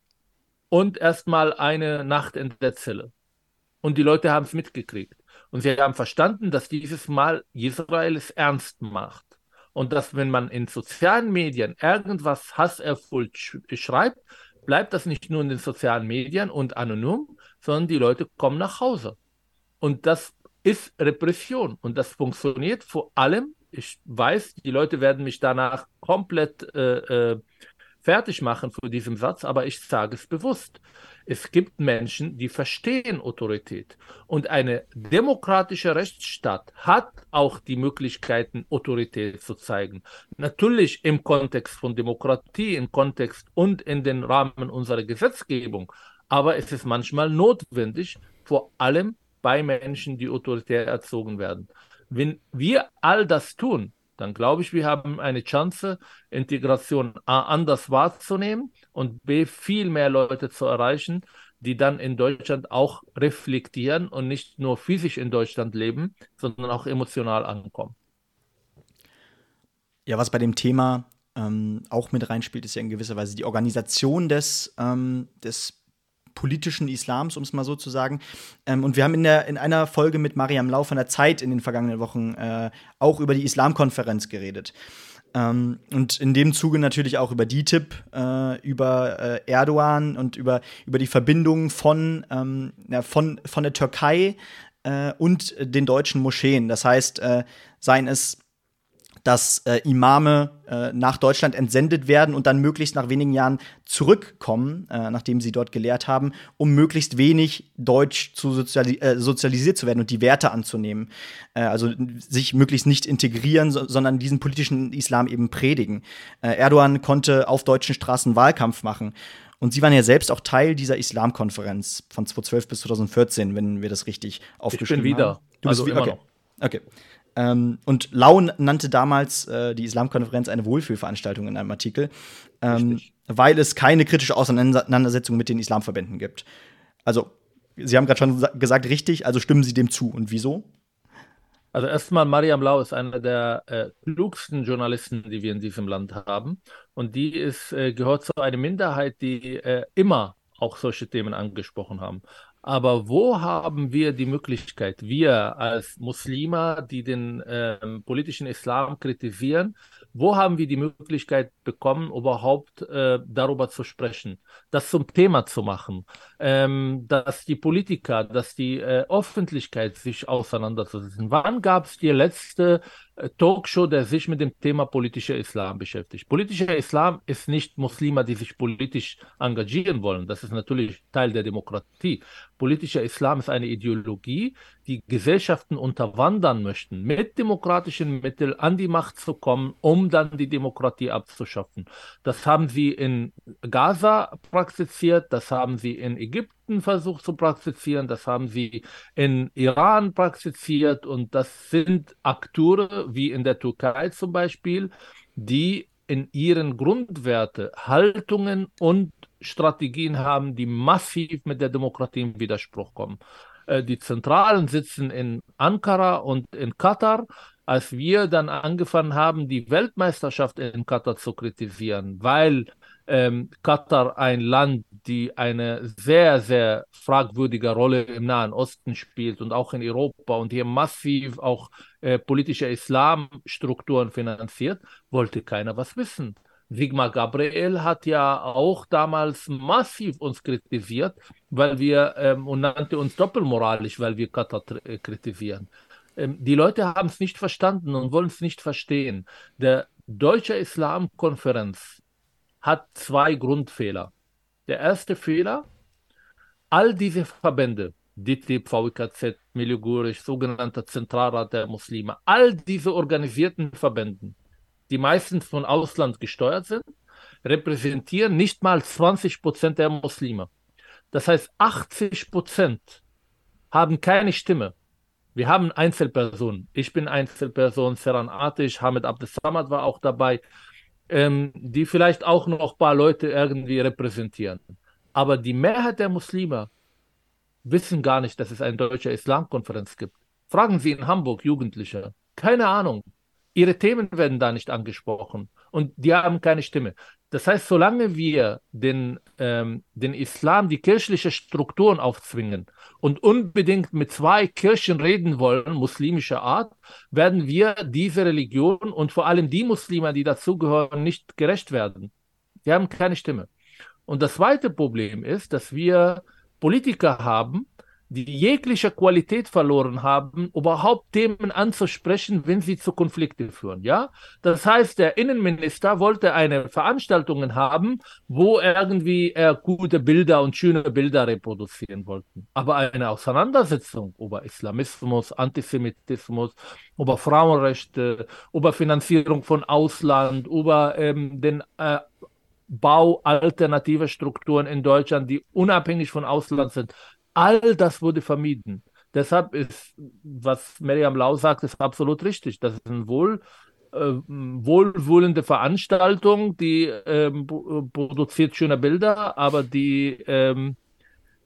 und erstmal eine Nacht in der Zelle. Und die Leute haben es mitgekriegt. Und sie haben verstanden, dass dieses Mal Israel es ernst macht. Und dass, wenn man in sozialen Medien irgendwas hasserfüllt schreibt, bleibt das nicht nur in den sozialen Medien und anonym, sondern die Leute kommen nach Hause. Und das ist Repression. Und das funktioniert vor allem, ich weiß, die Leute werden mich danach komplett äh, äh, fertig machen für diesen Satz, aber ich sage es bewusst. Es gibt Menschen, die verstehen Autorität. Und eine demokratische Rechtsstaat hat auch die Möglichkeiten, Autorität zu zeigen. Natürlich im Kontext von Demokratie, im Kontext und in den Rahmen unserer Gesetzgebung. Aber es ist manchmal notwendig, vor allem bei Menschen, die autoritär erzogen werden. Wenn wir all das tun, dann glaube ich, wir haben eine Chance, Integration A anders wahrzunehmen und B viel mehr Leute zu erreichen, die dann in Deutschland auch reflektieren und nicht nur physisch in Deutschland leben, sondern auch emotional ankommen. Ja, was bei dem Thema ähm, auch mit reinspielt, ist ja in gewisser Weise die Organisation des, ähm, des politischen Islams, um es mal so zu sagen. Ähm, und wir haben in, der, in einer Folge mit Mariam Lau von der Zeit in den vergangenen Wochen äh, auch über die Islamkonferenz geredet. Ähm, und in dem Zuge natürlich auch über DTIP, äh, über äh, Erdogan und über, über die Verbindung von, ähm, ja, von, von der Türkei äh, und den deutschen Moscheen. Das heißt, äh, seien es dass äh, Imame äh, nach Deutschland entsendet werden und dann möglichst nach wenigen Jahren zurückkommen, äh, nachdem sie dort gelehrt haben, um möglichst wenig deutsch zu soziali äh, sozialisiert zu werden und die Werte anzunehmen. Äh, also sich möglichst nicht integrieren, so sondern diesen politischen Islam eben predigen. Äh, Erdogan konnte auf deutschen Straßen Wahlkampf machen. Und Sie waren ja selbst auch Teil dieser Islamkonferenz von 2012 bis 2014, wenn wir das richtig aufgeschrieben haben. Ich bin wieder. Haben. Du bist also wieder. Okay. okay. Ähm, und Lau nannte damals äh, die Islamkonferenz eine Wohlfühlveranstaltung in einem Artikel, ähm, weil es keine kritische Auseinandersetzung mit den Islamverbänden gibt. Also, Sie haben gerade schon gesagt, richtig, also stimmen Sie dem zu. Und wieso? Also erstmal, Mariam Lau ist einer der äh, klugsten Journalisten, die wir in diesem Land haben. Und die ist, äh, gehört zu einer Minderheit, die äh, immer auch solche Themen angesprochen haben. Aber wo haben wir die Möglichkeit, wir als Muslime, die den äh, politischen Islam kritisieren, wo haben wir die Möglichkeit bekommen, überhaupt äh, darüber zu sprechen, das zum Thema zu machen, ähm, dass die Politiker, dass die äh, Öffentlichkeit sich auseinandersetzen? Wann gab es die letzte Talkshow, der sich mit dem Thema politischer Islam beschäftigt? Politischer Islam ist nicht Muslime, die sich politisch engagieren wollen. Das ist natürlich Teil der Demokratie. Politischer Islam ist eine Ideologie, die Gesellschaften unterwandern möchten, mit demokratischen Mitteln an die Macht zu kommen, um dann die Demokratie abzuschaffen. Das haben sie in Gaza praktiziert, das haben sie in Ägypten versucht zu praktizieren, das haben sie in Iran praktiziert und das sind Akteure wie in der Türkei zum Beispiel, die in ihren Grundwerte, Haltungen und Strategien haben, die massiv mit der Demokratie in Widerspruch kommen. Äh, die Zentralen sitzen in Ankara und in Katar. Als wir dann angefangen haben, die Weltmeisterschaft in Katar zu kritisieren, weil ähm, Katar ein Land, die eine sehr, sehr fragwürdige Rolle im Nahen Osten spielt und auch in Europa und hier massiv auch äh, politische Islamstrukturen finanziert, wollte keiner was wissen. Sigmar Gabriel hat ja auch damals massiv uns kritisiert, weil wir ähm, und nannte uns doppelmoralisch, weil wir Katar äh, kritisieren. Ähm, die Leute haben es nicht verstanden und wollen es nicht verstehen. Der Deutsche Islamkonferenz hat zwei Grundfehler. Der erste Fehler, all diese Verbände, DITIB, VKZ, Miligurisch, sogenannter Zentralrat der Muslime, all diese organisierten Verbänden, die meistens von Ausland gesteuert sind, repräsentieren nicht mal 20 Prozent der Muslime. Das heißt, 80 Prozent haben keine Stimme. Wir haben Einzelpersonen. Ich bin Einzelperson, Serhan Atish, Hamid Abdesamad war auch dabei, ähm, die vielleicht auch noch ein paar Leute irgendwie repräsentieren. Aber die Mehrheit der Muslime wissen gar nicht, dass es eine deutsche Islamkonferenz gibt. Fragen Sie in Hamburg Jugendliche. Keine Ahnung. Ihre Themen werden da nicht angesprochen und die haben keine Stimme. Das heißt, solange wir den, ähm, den Islam die kirchliche Strukturen aufzwingen und unbedingt mit zwei Kirchen reden wollen, muslimischer Art, werden wir diese Religion und vor allem die Muslime, die dazugehören, nicht gerecht werden. Die haben keine Stimme. Und das zweite Problem ist, dass wir Politiker haben, die jegliche Qualität verloren haben, überhaupt Themen anzusprechen, wenn sie zu Konflikten führen. Ja, das heißt, der Innenminister wollte eine Veranstaltung haben, wo irgendwie er gute Bilder und schöne Bilder reproduzieren wollten. Aber eine Auseinandersetzung über Islamismus, Antisemitismus, über Frauenrechte, über Finanzierung von Ausland, über ähm, den äh, Bau alternativer Strukturen in Deutschland, die unabhängig von Ausland sind. All das wurde vermieden. Deshalb ist, was Miriam Lau sagt, ist absolut richtig. Das ist eine wohl, äh, wohlwollende Veranstaltung, die ähm, produziert schöne Bilder, aber die, ähm,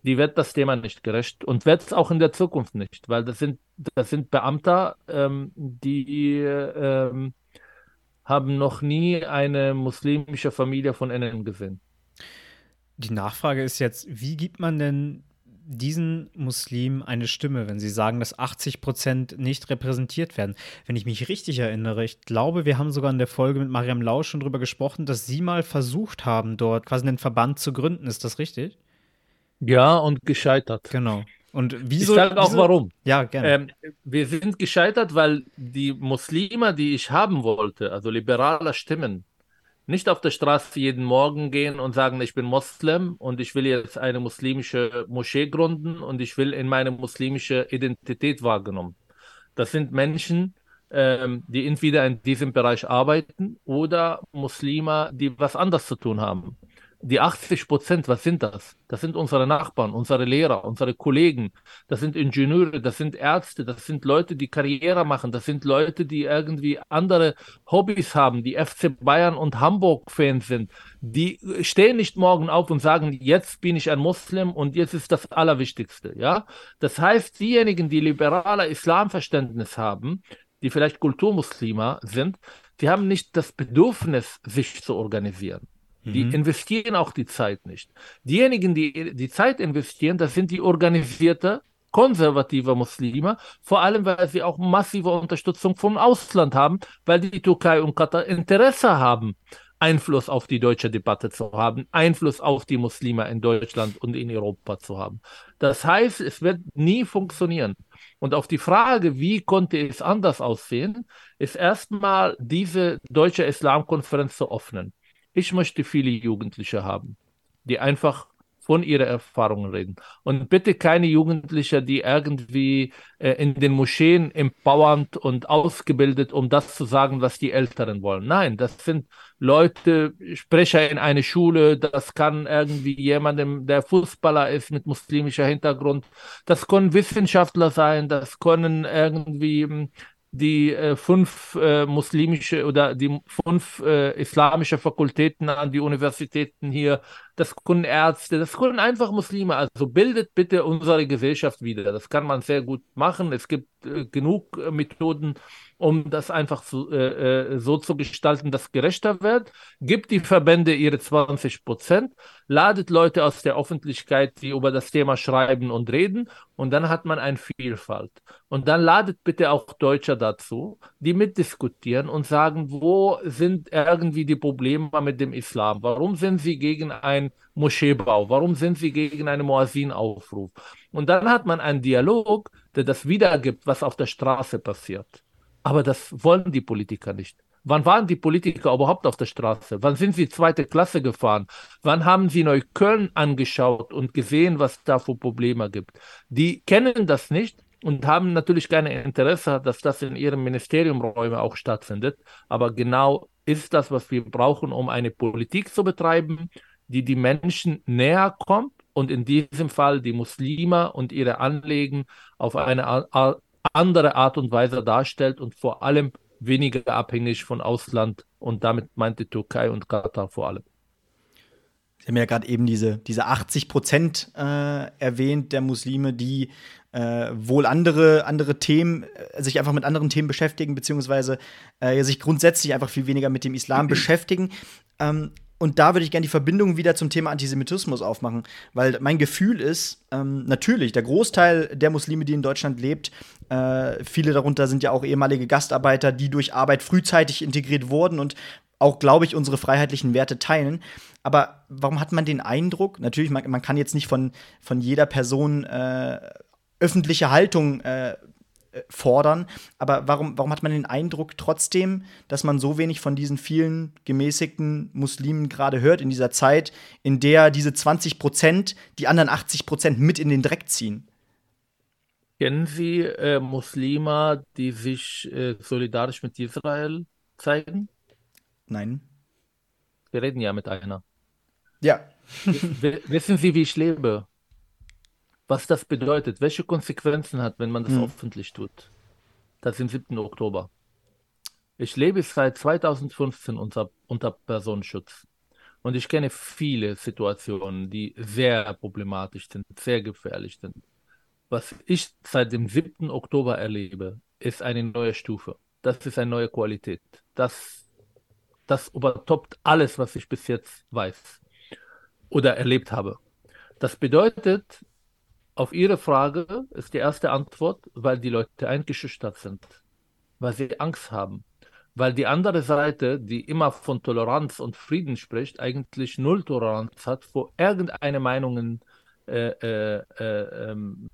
die wird das Thema nicht gerecht und wird es auch in der Zukunft nicht, weil das sind, das sind Beamter, ähm, die ähm, haben noch nie eine muslimische Familie von innen gesehen. Die Nachfrage ist jetzt, wie gibt man denn diesen Muslimen eine Stimme, wenn sie sagen, dass 80 Prozent nicht repräsentiert werden? Wenn ich mich richtig erinnere, ich glaube, wir haben sogar in der Folge mit Mariam Lau schon darüber gesprochen, dass sie mal versucht haben, dort quasi einen Verband zu gründen. Ist das richtig? Ja, und gescheitert. Genau. Und wieso? Ich sage auch wieso? warum. Ja, gerne. Ähm, wir sind gescheitert, weil die Muslime, die ich haben wollte, also liberale Stimmen, nicht auf der Straße jeden Morgen gehen und sagen, ich bin Moslem und ich will jetzt eine muslimische Moschee gründen und ich will in meine muslimische Identität wahrgenommen. Das sind Menschen, ähm, die entweder in diesem Bereich arbeiten oder Muslime, die was anderes zu tun haben die 80 Prozent, was sind das? Das sind unsere Nachbarn, unsere Lehrer, unsere Kollegen, das sind Ingenieure, das sind Ärzte, das sind Leute, die Karriere machen, das sind Leute, die irgendwie andere Hobbys haben, die FC Bayern und Hamburg-Fans sind. Die stehen nicht morgen auf und sagen, jetzt bin ich ein Muslim und jetzt ist das Allerwichtigste. Ja? Das heißt, diejenigen, die liberale Islamverständnis haben, die vielleicht Kulturmuslime sind, die haben nicht das Bedürfnis, sich zu organisieren. Die mhm. investieren auch die Zeit nicht. Diejenigen, die die Zeit investieren, das sind die organisierte, konservative Muslime, vor allem weil sie auch massive Unterstützung vom Ausland haben, weil die Türkei und Katar Interesse haben, Einfluss auf die deutsche Debatte zu haben, Einfluss auf die Muslime in Deutschland und in Europa zu haben. Das heißt, es wird nie funktionieren. Und auf die Frage, wie konnte es anders aussehen, ist erstmal diese deutsche Islamkonferenz zu öffnen. Ich möchte viele Jugendliche haben, die einfach von ihren Erfahrungen reden. Und bitte keine Jugendliche, die irgendwie äh, in den Moscheen empowernd und ausgebildet, um das zu sagen, was die Älteren wollen. Nein, das sind Leute, Sprecher in eine Schule, das kann irgendwie jemandem, der Fußballer ist mit muslimischer Hintergrund, das können Wissenschaftler sein, das können irgendwie hm, die äh, fünf äh, muslimische oder die fünf äh, islamische Fakultäten an die Universitäten hier, das können Ärzte, das können einfach Muslime. Also bildet bitte unsere Gesellschaft wieder. Das kann man sehr gut machen. Es gibt äh, genug äh, Methoden, um das einfach zu, äh, äh, so zu gestalten, dass gerechter wird. Gibt die Verbände ihre 20 Prozent, ladet Leute aus der Öffentlichkeit, die über das Thema schreiben und reden und dann hat man eine Vielfalt. Und dann ladet bitte auch Deutsche dazu, die mitdiskutieren und sagen, wo sind irgendwie die Probleme mit dem Islam? Warum sind sie gegen einen Moscheebau? Warum sind sie gegen einen Muazzin-Aufruf? Und dann hat man einen Dialog, der das wiedergibt, was auf der Straße passiert. Aber das wollen die Politiker nicht. Wann waren die Politiker überhaupt auf der Straße? Wann sind sie zweite Klasse gefahren? Wann haben sie Neukölln angeschaut und gesehen, was da für Probleme gibt? Die kennen das nicht und haben natürlich kein Interesse, dass das in ihrem Ministeriumräume auch stattfindet. Aber genau ist das, was wir brauchen, um eine Politik zu betreiben, die die Menschen näher kommt und in diesem Fall die Muslime und ihre Anliegen auf eine andere Art und Weise darstellt und vor allem weniger abhängig von Ausland und damit meinte Türkei und Katar vor allem. Sie haben ja gerade eben diese, diese 80 Prozent äh, erwähnt der Muslime, die äh, wohl andere, andere Themen, äh, sich einfach mit anderen Themen beschäftigen, beziehungsweise äh, sich grundsätzlich einfach viel weniger mit dem Islam beschäftigen. Ähm, und da würde ich gerne die Verbindung wieder zum Thema Antisemitismus aufmachen, weil mein Gefühl ist, ähm, natürlich, der Großteil der Muslime, die in Deutschland lebt, äh, viele darunter sind ja auch ehemalige Gastarbeiter, die durch Arbeit frühzeitig integriert wurden und auch, glaube ich, unsere freiheitlichen Werte teilen. Aber warum hat man den Eindruck, natürlich, man, man kann jetzt nicht von, von jeder Person äh, öffentliche Haltung äh, fordern. Aber warum, warum hat man den Eindruck trotzdem, dass man so wenig von diesen vielen gemäßigten Muslimen gerade hört in dieser Zeit, in der diese 20 Prozent die anderen 80 Prozent mit in den Dreck ziehen? Kennen Sie äh, Muslime, die sich äh, solidarisch mit Israel zeigen? Nein. Wir reden ja mit einer. Ja. wissen Sie, wie ich lebe? Was das bedeutet, welche Konsequenzen hat, wenn man das mhm. öffentlich tut. Das im 7. Oktober. Ich lebe seit 2015 unter, unter Personenschutz. Und ich kenne viele Situationen, die sehr problematisch sind, sehr gefährlich sind. Was ich seit dem 7. Oktober erlebe, ist eine neue Stufe. Das ist eine neue Qualität. Das das übertoppt alles, was ich bis jetzt weiß oder erlebt habe. Das bedeutet, auf Ihre Frage ist die erste Antwort, weil die Leute eingeschüchtert sind, weil sie Angst haben, weil die andere Seite, die immer von Toleranz und Frieden spricht, eigentlich null Toleranz hat vor irgendeine Meinungen, äh, äh, äh, ähm,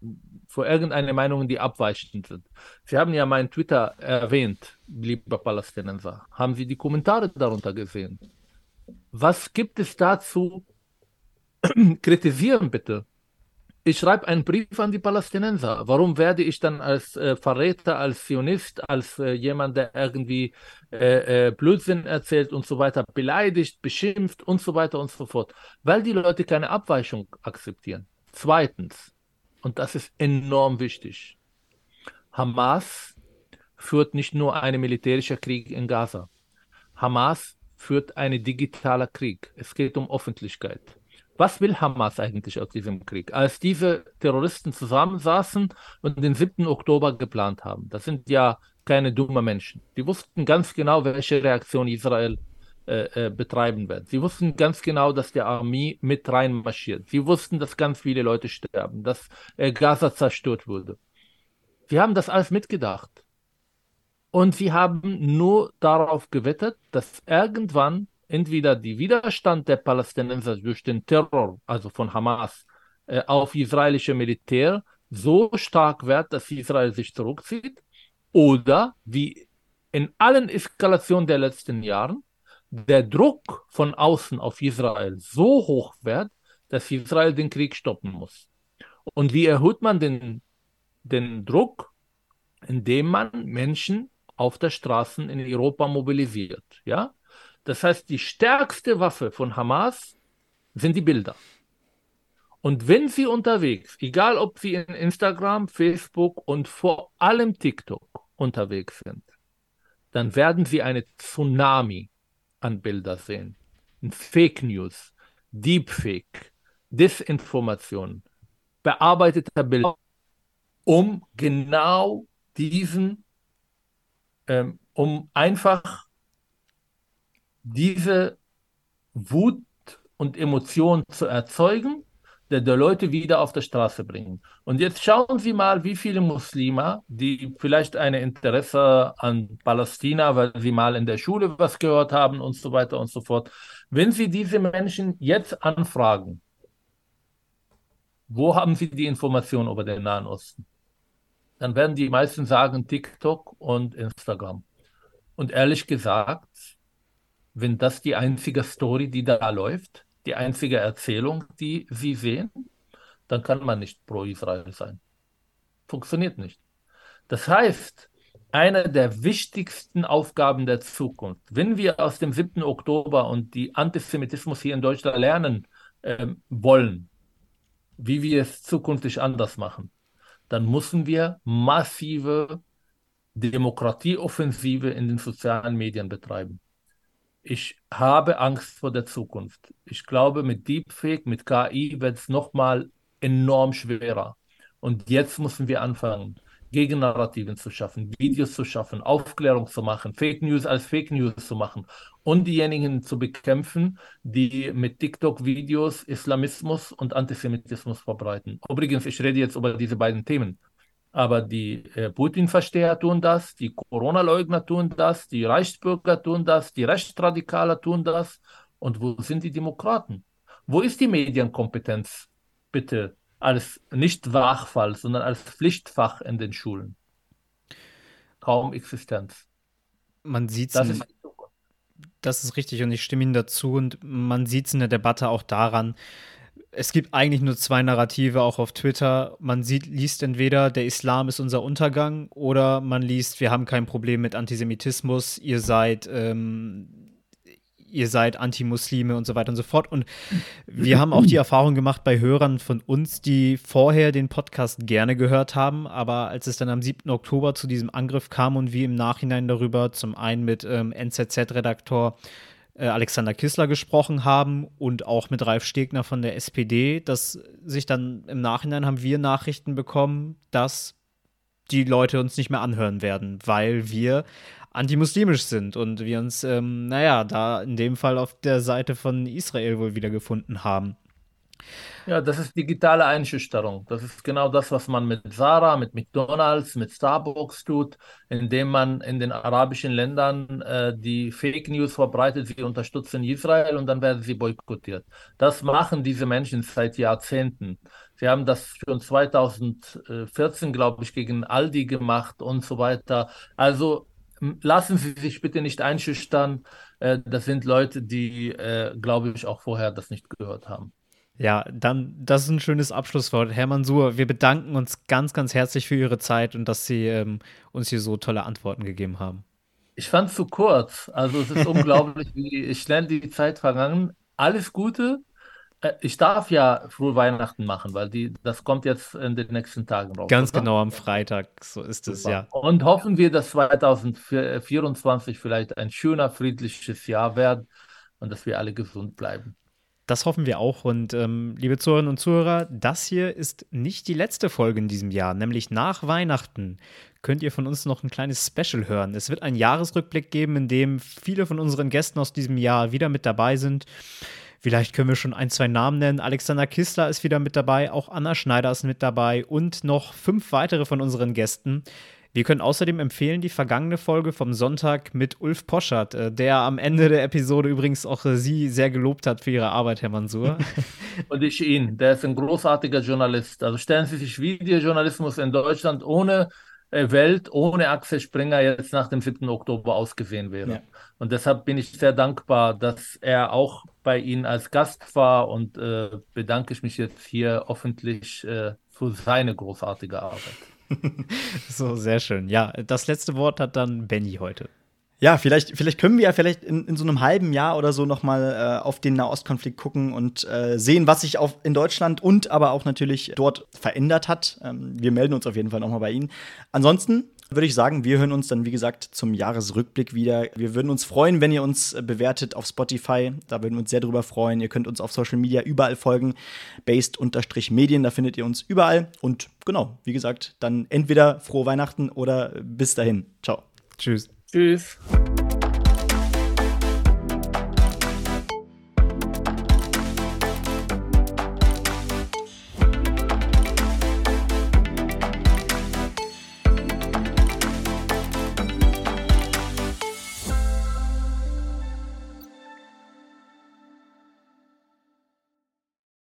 vor irgendeine Meinungen, die abweichend sind. Sie haben ja meinen Twitter erwähnt, lieber Palästinenser. Haben Sie die Kommentare darunter gesehen? Was gibt es dazu? Kritisieren bitte ich schreibe einen Brief an die Palästinenser. Warum werde ich dann als äh, Verräter, als Zionist, als äh, jemand, der irgendwie äh, äh, Blödsinn erzählt und so weiter, beleidigt, beschimpft und so weiter und so fort? Weil die Leute keine Abweichung akzeptieren. Zweitens, und das ist enorm wichtig, Hamas führt nicht nur einen militärischen Krieg in Gaza. Hamas führt einen digitalen Krieg. Es geht um Öffentlichkeit. Was will Hamas eigentlich aus diesem Krieg? Als diese Terroristen zusammensaßen und den 7. Oktober geplant haben, das sind ja keine dummen Menschen. Die wussten ganz genau, welche Reaktion Israel äh, äh, betreiben wird. Sie wussten ganz genau, dass die Armee mit reinmarschiert. Sie wussten, dass ganz viele Leute sterben, dass äh, Gaza zerstört wurde. Sie haben das alles mitgedacht. Und sie haben nur darauf gewettet, dass irgendwann entweder der Widerstand der Palästinenser durch den Terror, also von Hamas, äh, auf israelische Militär so stark wird, dass Israel sich zurückzieht, oder wie in allen Eskalationen der letzten Jahre, der Druck von außen auf Israel so hoch wird, dass Israel den Krieg stoppen muss. Und wie erhöht man den, den Druck? Indem man Menschen auf der Straße in Europa mobilisiert. Ja? Das heißt, die stärkste Waffe von Hamas sind die Bilder. Und wenn sie unterwegs, egal ob sie in Instagram, Facebook und vor allem TikTok unterwegs sind, dann werden sie eine Tsunami an Bilder sehen. Fake News, Deepfake, Desinformation, bearbeiteter Bilder, um genau diesen, ähm, um einfach diese Wut und Emotion zu erzeugen, der die Leute wieder auf der Straße bringen. Und jetzt schauen Sie mal, wie viele Muslime, die vielleicht ein Interesse an Palästina, weil sie mal in der Schule was gehört haben und so weiter und so fort, wenn Sie diese Menschen jetzt anfragen, wo haben Sie die Information über den Nahen Osten? Dann werden die meisten sagen TikTok und Instagram. Und ehrlich gesagt, wenn das die einzige Story, die da läuft, die einzige Erzählung, die Sie sehen, dann kann man nicht pro Israel sein. Funktioniert nicht. Das heißt, eine der wichtigsten Aufgaben der Zukunft, wenn wir aus dem 7. Oktober und die Antisemitismus hier in Deutschland lernen äh, wollen, wie wir es zukünftig anders machen, dann müssen wir massive Demokratieoffensive in den sozialen Medien betreiben ich habe Angst vor der Zukunft. Ich glaube, mit Deepfake, mit KI wird es nochmal enorm schwerer. Und jetzt müssen wir anfangen, Gegennarrativen zu schaffen, Videos zu schaffen, Aufklärung zu machen, Fake News als Fake News zu machen und diejenigen zu bekämpfen, die mit TikTok-Videos Islamismus und Antisemitismus verbreiten. Übrigens, ich rede jetzt über diese beiden Themen. Aber die äh, Putin-Versteher tun das, die Corona-Leugner tun das, die Reichsbürger tun das, die Rechtsradikaler tun das. Und wo sind die Demokraten? Wo ist die Medienkompetenz, bitte, als nicht Wachfall, sondern als Pflichtfach in den Schulen? Kaum Existenz. Man sieht es. Das ist richtig und ich stimme Ihnen dazu. Und man sieht es in der Debatte auch daran, es gibt eigentlich nur zwei Narrative, auch auf Twitter. Man sieht, liest entweder, der Islam ist unser Untergang, oder man liest, wir haben kein Problem mit Antisemitismus, ihr seid, ähm, ihr seid Antimuslime und so weiter und so fort. Und wir haben auch die Erfahrung gemacht bei Hörern von uns, die vorher den Podcast gerne gehört haben, aber als es dann am 7. Oktober zu diesem Angriff kam und wir im Nachhinein darüber zum einen mit ähm, NZZ-Redaktor Alexander Kissler gesprochen haben und auch mit Ralf Stegner von der SPD, dass sich dann im Nachhinein haben wir Nachrichten bekommen, dass die Leute uns nicht mehr anhören werden, weil wir antimuslimisch sind und wir uns, ähm, naja, da in dem Fall auf der Seite von Israel wohl wiedergefunden haben. Ja, das ist digitale Einschüchterung. Das ist genau das, was man mit Zara, mit McDonald's, mit Starbucks tut, indem man in den arabischen Ländern äh, die Fake News verbreitet, sie unterstützen Israel und dann werden sie boykottiert. Das machen diese Menschen seit Jahrzehnten. Sie haben das schon 2014, glaube ich, gegen Aldi gemacht und so weiter. Also lassen Sie sich bitte nicht einschüchtern. Äh, das sind Leute, die, äh, glaube ich, auch vorher das nicht gehört haben. Ja, dann, das ist ein schönes Abschlusswort. Herr Mansur, wir bedanken uns ganz, ganz herzlich für Ihre Zeit und dass Sie ähm, uns hier so tolle Antworten gegeben haben. Ich fand es zu kurz. Also es ist unglaublich, wie schnell die Zeit vergangen. Alles Gute. Äh, ich darf ja frohe Weihnachten machen, weil die, das kommt jetzt in den nächsten Tagen raus. Ganz oder? genau am Freitag, so ist Super. es ja. Und hoffen wir, dass 2024 vielleicht ein schöner, friedliches Jahr wird und dass wir alle gesund bleiben. Das hoffen wir auch. Und ähm, liebe Zuhörerinnen und Zuhörer, das hier ist nicht die letzte Folge in diesem Jahr, nämlich nach Weihnachten könnt ihr von uns noch ein kleines Special hören. Es wird einen Jahresrückblick geben, in dem viele von unseren Gästen aus diesem Jahr wieder mit dabei sind. Vielleicht können wir schon ein, zwei Namen nennen. Alexander Kistler ist wieder mit dabei, auch Anna Schneider ist mit dabei und noch fünf weitere von unseren Gästen. Wir können außerdem empfehlen die vergangene Folge vom Sonntag mit Ulf Poschert, äh, der am Ende der Episode übrigens auch äh, Sie sehr gelobt hat für Ihre Arbeit, Herr Mansur. Und ich ihn. Der ist ein großartiger Journalist. Also stellen Sie sich Videojournalismus in Deutschland ohne äh, Welt, ohne Axel Springer jetzt nach dem 7. Oktober ausgesehen wäre. Ja. Und deshalb bin ich sehr dankbar, dass er auch bei Ihnen als Gast war und äh, bedanke ich mich jetzt hier öffentlich äh, für seine großartige Arbeit. so, sehr schön. Ja, das letzte Wort hat dann Benny heute. Ja, vielleicht, vielleicht können wir ja vielleicht in, in so einem halben Jahr oder so noch mal äh, auf den Nahostkonflikt gucken und äh, sehen, was sich auf, in Deutschland und aber auch natürlich dort verändert hat. Ähm, wir melden uns auf jeden Fall noch mal bei Ihnen. Ansonsten würde ich sagen, wir hören uns dann, wie gesagt, zum Jahresrückblick wieder. Wir würden uns freuen, wenn ihr uns bewertet auf Spotify. Da würden wir uns sehr drüber freuen. Ihr könnt uns auf Social Media überall folgen. Based-Medien, da findet ihr uns überall. Und genau, wie gesagt, dann entweder frohe Weihnachten oder bis dahin. Ciao. Tschüss. Tschüss.